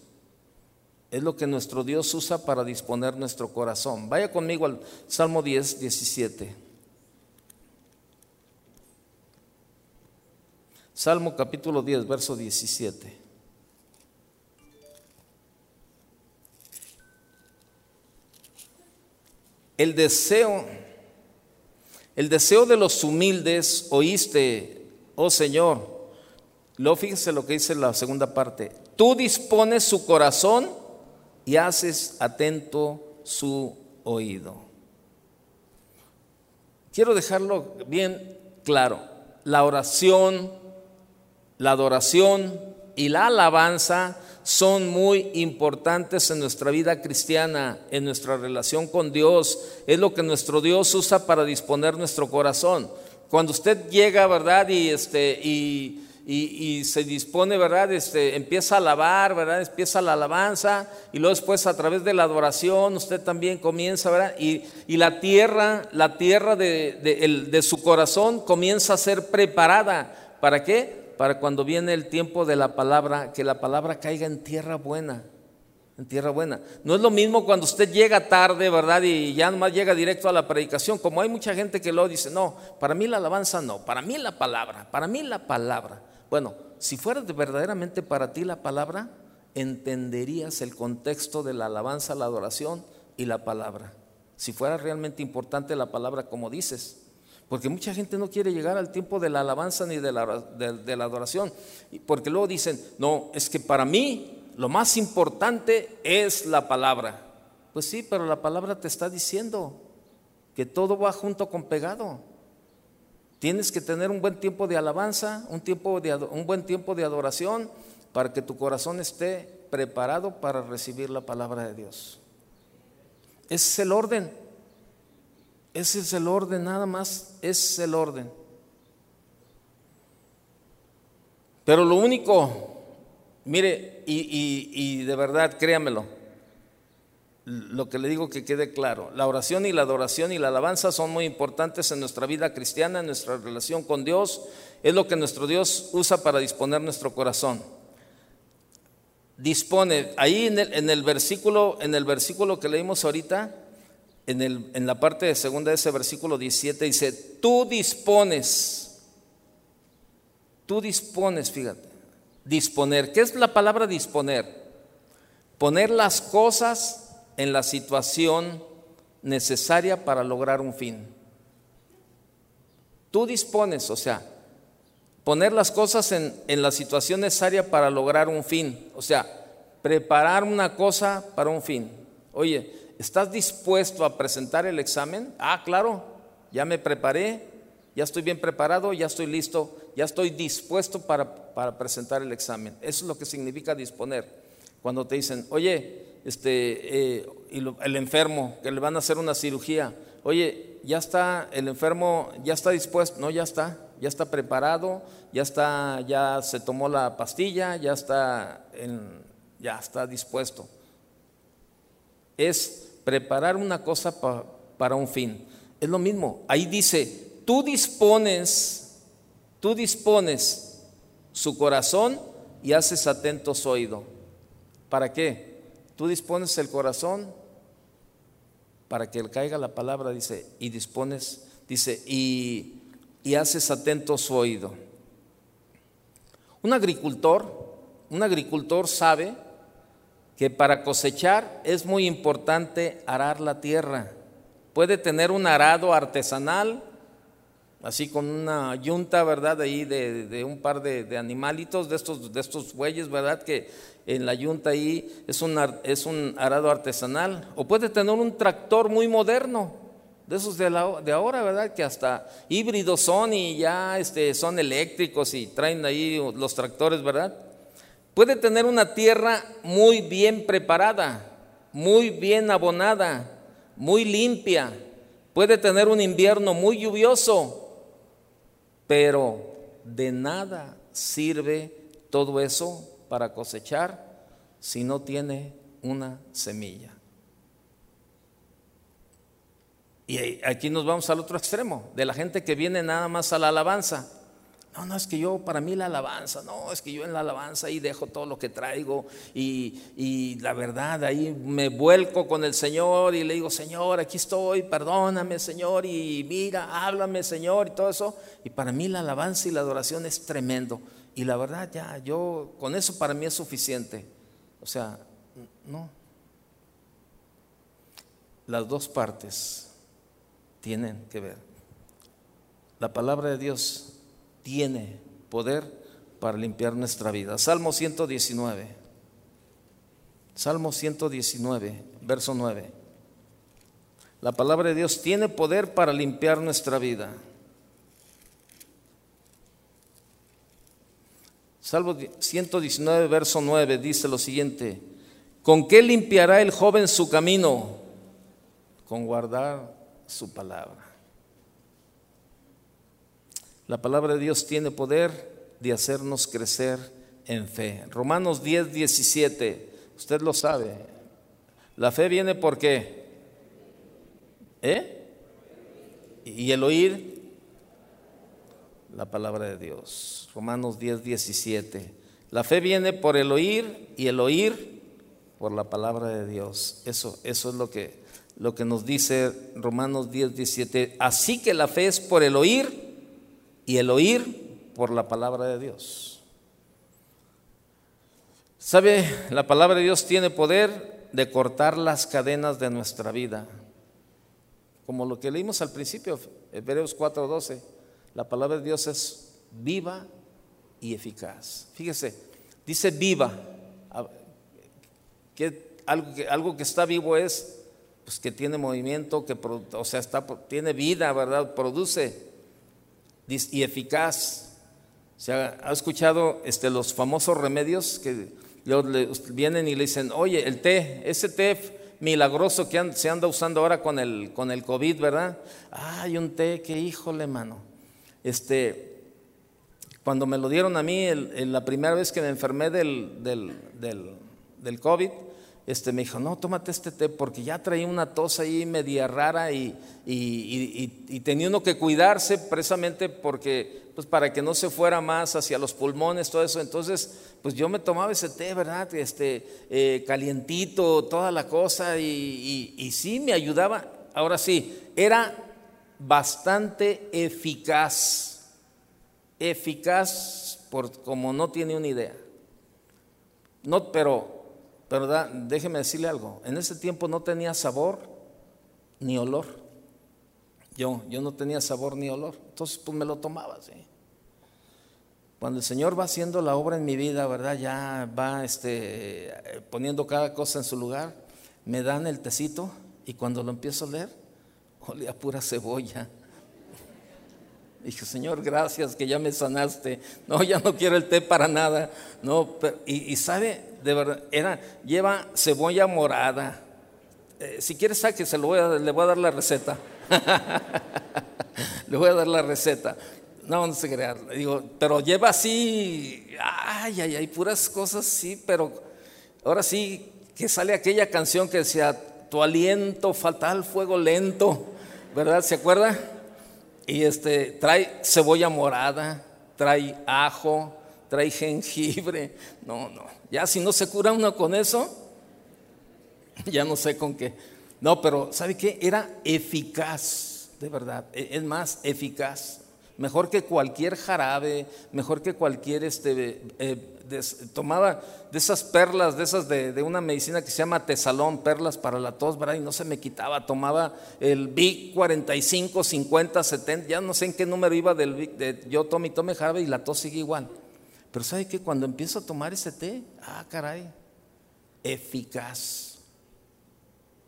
es lo que nuestro Dios usa para disponer nuestro corazón. Vaya conmigo al Salmo 10, 17. Salmo capítulo 10, verso 17. El deseo, el deseo de los humildes oíste, oh Señor. Luego fíjese lo que dice la segunda parte. Tú dispones su corazón y haces atento su oído. Quiero dejarlo bien claro. La oración la adoración y la alabanza son muy importantes en nuestra vida cristiana, en nuestra relación con Dios. Es lo que nuestro Dios usa para disponer nuestro corazón. Cuando usted llega, ¿verdad? Y, este, y, se dispone, ¿verdad? Este, empieza a alabar, ¿verdad? Empieza la alabanza y luego después a través de la adoración usted también comienza, ¿verdad? Y, la tierra, la tierra de, de su corazón comienza a ser preparada. ¿Para qué? Para cuando viene el tiempo de la palabra, que la palabra caiga en tierra buena, en tierra buena. No es lo mismo cuando usted llega tarde, ¿verdad? Y ya nomás llega directo a la predicación, como hay mucha gente que lo dice, no, para mí la alabanza no, para mí la palabra, para mí la palabra. Bueno, si fuera verdaderamente para ti la palabra, entenderías el contexto de la alabanza, la adoración y la palabra. Si fuera realmente importante la palabra como dices. Porque mucha gente no quiere llegar al tiempo de la alabanza ni de la, adoración. Porque luego dicen, no, es que para mí lo más importante es la palabra. Pues sí, pero la palabra te está diciendo que todo va junto con pegado. Tienes que tener un buen tiempo de alabanza, un, tiempo de, un buen tiempo de adoración para que tu corazón esté preparado para recibir la palabra de Dios. Ese es el orden. Ese es el orden, nada más, es el orden. Pero lo único, mire, y, de verdad, créamelo, lo que le digo que quede claro, la oración y la adoración y la alabanza son muy importantes en nuestra vida cristiana, en nuestra relación con Dios, es lo que nuestro Dios usa para disponer nuestro corazón. Dispone, ahí en el, en el versículo, en el versículo que leímos ahorita, en, la parte de segunda de ese versículo 17 dice, tú dispones, tú dispones, fíjate, Disponer. ¿Qué es la palabra disponer? Poner las cosas en la situación necesaria para lograr un fin. Tú dispones, o sea, poner las cosas en, en, la situación necesaria para lograr un fin. O sea, preparar una cosa para un fin. Oye, ¿estás dispuesto a presentar el examen? Ah, claro, ya me preparé, ya estoy bien preparado, ya estoy listo, ya estoy dispuesto para, para presentar el examen. Eso es lo que significa disponer. Cuando te dicen, oye, este, eh, el enfermo, que le van a hacer una cirugía, oye, ya está, el enfermo ya está dispuesto, no, ya está, ya está preparado, ya está, ya se tomó la pastilla, ya está, ya está dispuesto. Es preparar una cosa para un fin. Es lo mismo. Ahí dice, tú dispones, tú dispones su corazón y haces atento su oído. ¿Para qué? Tú dispones el corazón para que le caiga la palabra, dice, y dispones, dice, y, y haces atento su oído. Un agricultor, un agricultor sabe que para cosechar es muy importante arar la tierra. Puede tener un arado artesanal, así con una yunta, ¿verdad? Ahí de, un par de, animalitos, de estos, de estos bueyes, ¿verdad? Que en la yunta ahí es un, es un arado artesanal. O puede tener un tractor muy moderno, de esos de, de ahora, ¿verdad? Que hasta híbridos son y ya este, son eléctricos y traen ahí los tractores, ¿verdad? Puede tener una tierra muy bien preparada, muy bien abonada, muy limpia. Puede tener un invierno muy lluvioso, pero de nada sirve todo eso para cosechar si no tiene una semilla. Y aquí nos vamos al otro extremo, de la gente que viene nada más a la alabanza. No, no, es que yo, para mí la alabanza, no, es que yo en la alabanza ahí dejo todo lo que traigo y, la verdad, ahí me vuelco con el Señor y le digo, Señor, aquí estoy, perdóname, Señor, y mira, háblame, Señor, y todo eso. Y para mí la alabanza y la adoración es tremendo. Y la verdad, ya, yo, con eso para mí es suficiente. O sea, no. Las dos partes tienen que ver. La palabra de Dios tiene poder para limpiar nuestra vida. Salmo 119. Salmo 119, verso 9. La palabra de Dios tiene poder para limpiar nuestra vida. Salmo 119, verso 9 dice lo siguiente, ¿con qué limpiará el joven su camino? Con guardar su palabra. La palabra de Dios tiene poder de hacernos crecer en fe. Romanos 10, 17, usted lo sabe. La fe viene por qué? ¿Eh? Y el oír la palabra de Dios. Romanos 10, 17. La fe viene por el oír y el oír por la palabra de Dios. Eso, eso es lo que, lo que nos dice Romanos 10, 17. Así que la fe es por el oír y el oír por la palabra de Dios. ¿Sabe? La palabra de Dios tiene poder de cortar las cadenas de nuestra vida. Como lo que leímos al principio, Hebreos 4:12. La palabra de Dios es viva y eficaz. Fíjese, dice viva. Que algo, que está vivo es pues, que tiene movimiento, que o sea, está, tiene vida, ¿verdad? Produce y eficaz. ¿Se ha, escuchado este, los famosos remedios que vienen y le dicen, oye, el té, ese té milagroso que se anda usando ahora con el, con el COVID, ¿verdad? hay un té que, híjole, mano. Este, cuando me lo dieron a mí, la primera vez que me enfermé del, del, del COVID, este, me dijo, no, tómate este té porque ya traía una tos ahí media rara y, tenía uno que cuidarse precisamente porque, pues para que no se fuera más hacia los pulmones, todo eso. Entonces, pues yo me tomaba ese té, ¿verdad? Este, eh, calientito, toda la cosa y, y sí me ayudaba. Ahora sí, era bastante eficaz, eficaz por, como no tiene una idea. No, pero, pero déjeme decirle algo. En ese tiempo no tenía sabor ni olor. Yo, yo no tenía sabor ni olor. Entonces, pues me lo tomaba, sí. Cuando el Señor va haciendo la obra en mi vida, ¿verdad? Ya va este, poniendo cada cosa en su lugar, me dan el tecito y cuando lo empiezo a leer, olía pura cebolla. Dije, Señor, gracias que ya me sanaste. No, ya no quiero el té para nada. No, y, sabe, de verdad, era, lleva cebolla morada. Eh, si quieres, saque, se lo voy a, le voy a dar la receta. le voy a dar la receta. No, no se crea. Digo, pero lleva así, ay, ay, ay, puras cosas, sí, pero ahora sí que sale aquella canción que decía, tu aliento fatal, fuego lento, ¿verdad? ¿Se acuerda? Y este, trae cebolla morada, trae ajo, trae jengibre. No, no. Ya si no se cura uno con eso, ya no sé con qué. No, pero ¿sabe qué? Era eficaz, de verdad. E, es más, eficaz. Mejor que cualquier jarabe, mejor que cualquier este, eh, tomaba de esas perlas, de esas de, una medicina que se llama tesalón, perlas para la tos, ¿verdad? Y no se me quitaba, tomaba el Vic 45, 50, 70, ya no sé en qué número iba del Vic, de, yo tome y tome jarabe y la tos sigue igual. Pero ¿sabe qué? Cuando empiezo a tomar ese té, ah, caray, eficaz,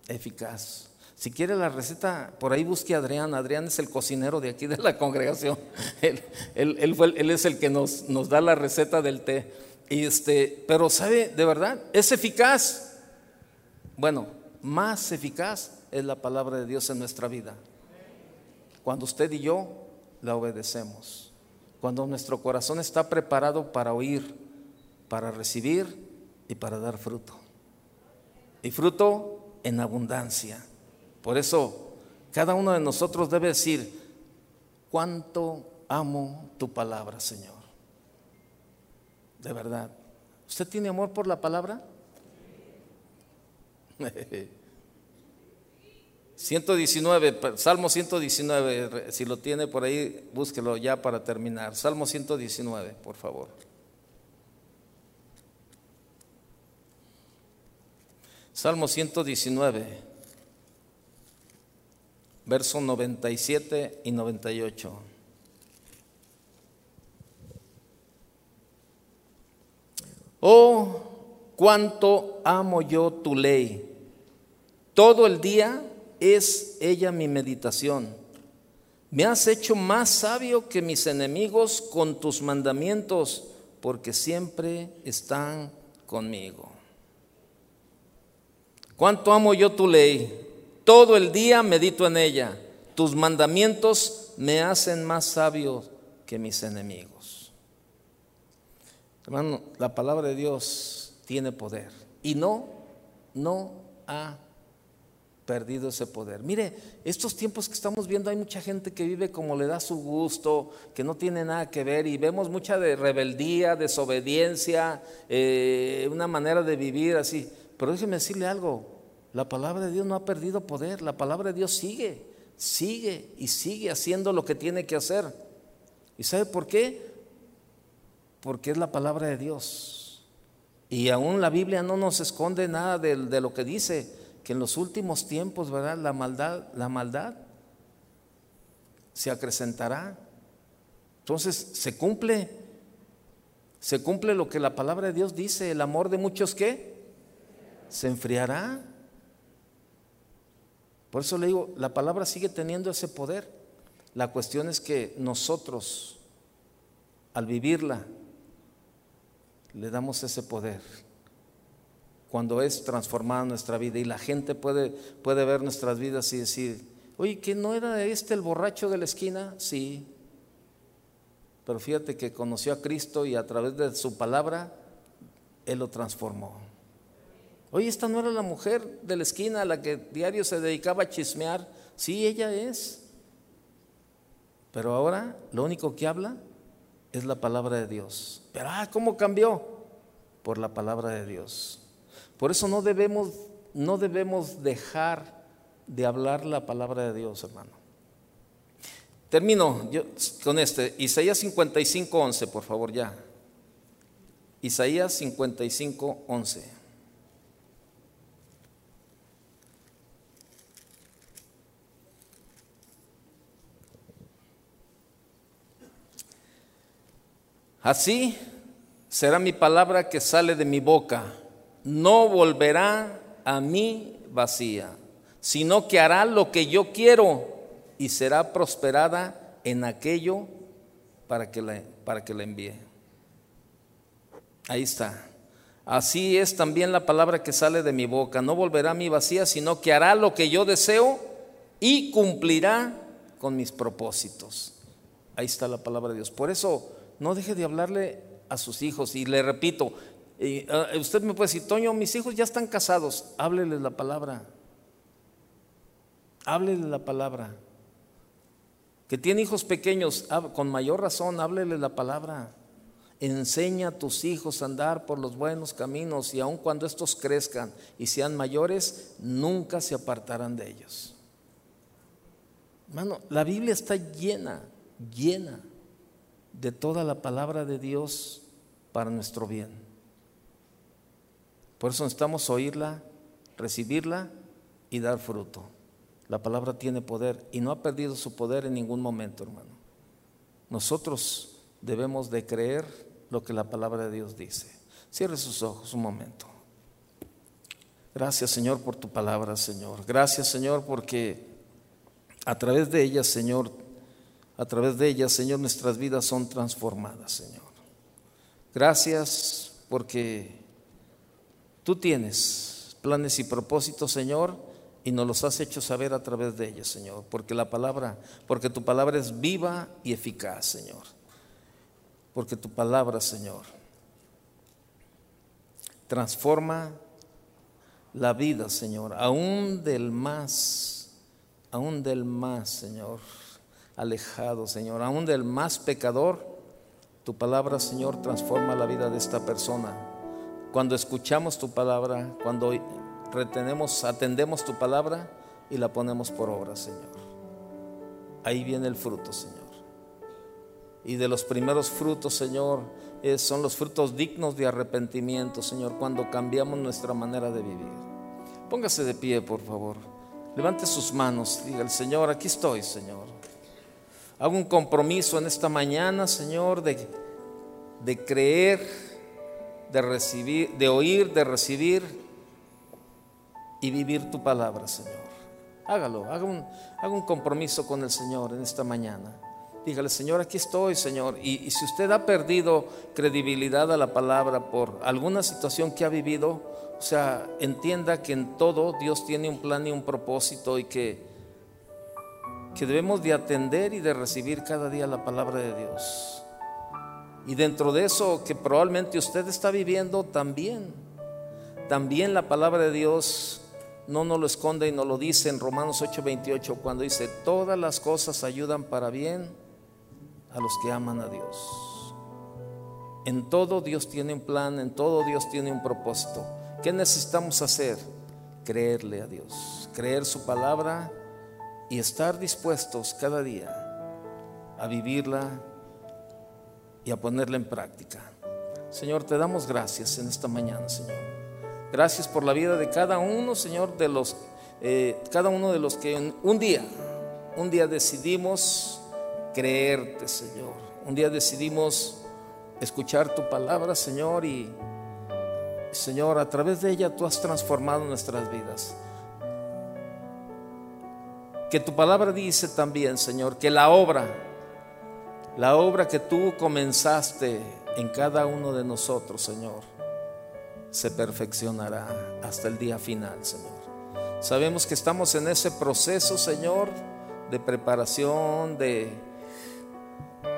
eficaz. Si quiere la receta, por ahí busque a Adrián. Adrián es el cocinero de aquí de la congregación. Él, él es el que nos, nos da la receta del té. Y este, pero sabe, de verdad, es eficaz. Bueno, más eficaz es la palabra de Dios en nuestra vida. Cuando usted y yo la obedecemos. Cuando nuestro corazón está preparado para oír, para recibir y para dar fruto. Y fruto en abundancia. Por eso, cada uno de nosotros debe decir, cuánto amo tu palabra, Señor de verdad. ¿Usted tiene amor por la palabra? 119, Salmo 119, si lo tiene por ahí, búsquelo ya para terminar. Salmo 119, por favor. Salmo 119, versos 97 y 98. Oh, cuánto amo yo tu ley. Todo el día es ella mi meditación. Me has hecho más sabio que mis enemigos con tus mandamientos, porque siempre están conmigo. Cuánto amo yo tu ley. Todo el día medito en ella. Tus mandamientos me hacen más sabio que mis enemigos. Hermano, la palabra de Dios tiene poder y no, no ha perdido ese poder. Mire, estos tiempos que estamos viendo hay mucha gente que vive como le da su gusto, que no tiene nada que ver y vemos mucha de rebeldía, desobediencia, eh, una manera de vivir así. Pero déjeme decirle algo, la palabra de Dios no ha perdido poder, la palabra de Dios sigue, sigue y sigue haciendo lo que tiene que hacer. ¿Y sabe por qué? Porque es la palabra de Dios. Y aún la Biblia no nos esconde nada de, lo que dice, que en los últimos tiempos, ¿verdad? La maldad, la maldad se acrecentará. Entonces se cumple, se cumple lo que la palabra de Dios dice, el amor de muchos que se enfriará. Por eso le digo, la palabra sigue teniendo ese poder. La cuestión es que nosotros, al vivirla, le damos ese poder. Cuando es transformada nuestra vida y la gente puede, puede ver nuestras vidas y decir, oye, ¿que no era este el borracho de la esquina? Sí. Pero fíjate que conoció a Cristo y a través de su palabra, Él lo transformó. Oye, esta no era la mujer de la esquina a la que diario se dedicaba a chismear. Sí, ella es. Pero ahora lo único que habla es la palabra de Dios. Pero, ah, ¿cómo cambió? Por la palabra de Dios. Por eso no debemos, no debemos dejar de hablar la palabra de Dios, hermano. Termino yo con este. Isaías 55, 11, por favor, ya. Isaías 55, 11. Así será mi palabra que sale de mi boca. No volverá a mí vacía, sino que hará lo que yo quiero y será prosperada en aquello para que la, para que la envíe. Ahí está. Así es también la palabra que sale de mi boca. No volverá a mí vacía, sino que hará lo que yo deseo y cumplirá con mis propósitos. Ahí está la palabra de Dios. Por eso no deje de hablarle a sus hijos. Y le repito, ah, usted me puede decir, Toño, mis hijos ya están casados, hábleles la palabra. Hábleles la palabra. Que tiene hijos pequeños, con mayor razón, háblele la palabra. Enseña a tus hijos a andar por los buenos caminos y aun cuando estos crezcan y sean mayores, nunca se apartarán de ellos. Hermano, la Biblia está llena, llena de toda la palabra de Dios para nuestro bien. Por eso necesitamos oírla, recibirla y dar fruto. La palabra tiene poder y no ha perdido su poder en ningún momento, hermano. Nosotros debemos de creer lo que la palabra de Dios dice. Cierre sus ojos un momento. Gracias, Señor, por tu palabra, Señor. Gracias, Señor, porque a través de ella, Señor, a través de ella, Señor, nuestras vidas son transformadas, Señor. Gracias porque tú tienes planes y propósitos, Señor, y nos los has hecho saber a través de ella, Señor, porque la palabra, porque tu palabra es viva y eficaz, Señor. Porque tu palabra, Señor, transforma la vida, Señor, aún del más, aún del más, Señor alejado, Señor, aún del más pecador, tu palabra, Señor, transforma la vida de esta persona. Cuando escuchamos tu palabra, cuando retenemos, atendemos tu palabra y la ponemos por obra, Señor. Ahí viene el fruto, Señor. Y de los primeros frutos, Señor, son los frutos dignos de arrepentimiento, Señor, cuando cambiamos nuestra manera de vivir. Póngase de pie, por favor. Levante sus manos. Diga el Señor, aquí estoy, Señor. Hago un compromiso en esta mañana, Señor, de, de creer, de recibir, de oír, de recibir y vivir tu palabra, Señor. Hágalo, haga un, haga un compromiso con el Señor en esta mañana. Dígale, Señor, aquí estoy, Señor. Y, y, si usted ha perdido credibilidad a la palabra por alguna situación que ha vivido, o sea, entienda que en todo Dios tiene un plan y un propósito y que que debemos de atender y de recibir cada día la palabra de Dios. Y dentro de eso que probablemente usted está viviendo también, también la palabra de Dios no nos lo esconde y nos lo dice en Romanos 8:28 cuando dice, todas las cosas ayudan para bien a los que aman a Dios. En todo Dios tiene un plan, en todo Dios tiene un propósito. ¿Qué necesitamos hacer? Creerle a Dios, creer su palabra y estar dispuestos cada día a vivirla y a ponerla en práctica. Señor, te damos gracias en esta mañana, Señor. Gracias por la vida de cada uno, Señor, de los, eh, cada uno de los que un día, un día decidimos creerte, Señor. Un día decidimos escuchar tu palabra, Señor, y Señor, a través de ella tú has transformado nuestras vidas. Que tu palabra dice también, Señor, que la obra, la obra que tú comenzaste en cada uno de nosotros, Señor, se perfeccionará hasta el día final, Señor. Sabemos que estamos en ese proceso, Señor, de preparación, de,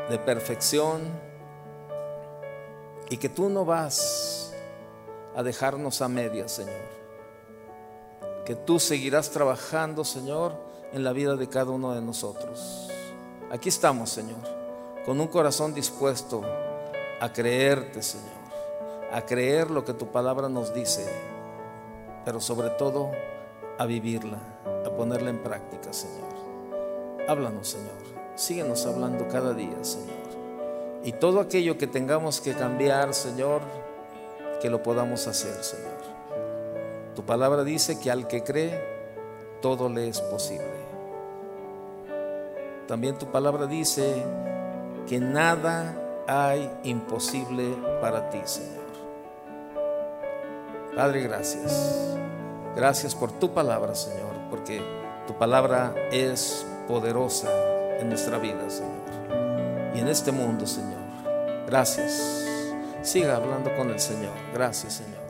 de perfección, y que tú no vas a dejarnos a medias, Señor. Que tú seguirás trabajando, Señor en la vida de cada uno de nosotros. Aquí estamos, Señor, con un corazón dispuesto a creerte, Señor, a creer lo que tu palabra nos dice, pero sobre todo a vivirla, a ponerla en práctica, Señor. Háblanos, Señor. Síguenos hablando cada día, Señor. Y todo aquello que tengamos que cambiar, Señor, que lo podamos hacer, Señor. Tu palabra dice que al que cree, todo le es posible. También tu palabra dice que nada hay imposible para ti, Señor. Padre, gracias. Gracias por tu palabra, Señor, porque tu palabra es poderosa en nuestra vida, Señor. Y en este mundo, Señor. Gracias. Siga hablando con el Señor. Gracias, Señor.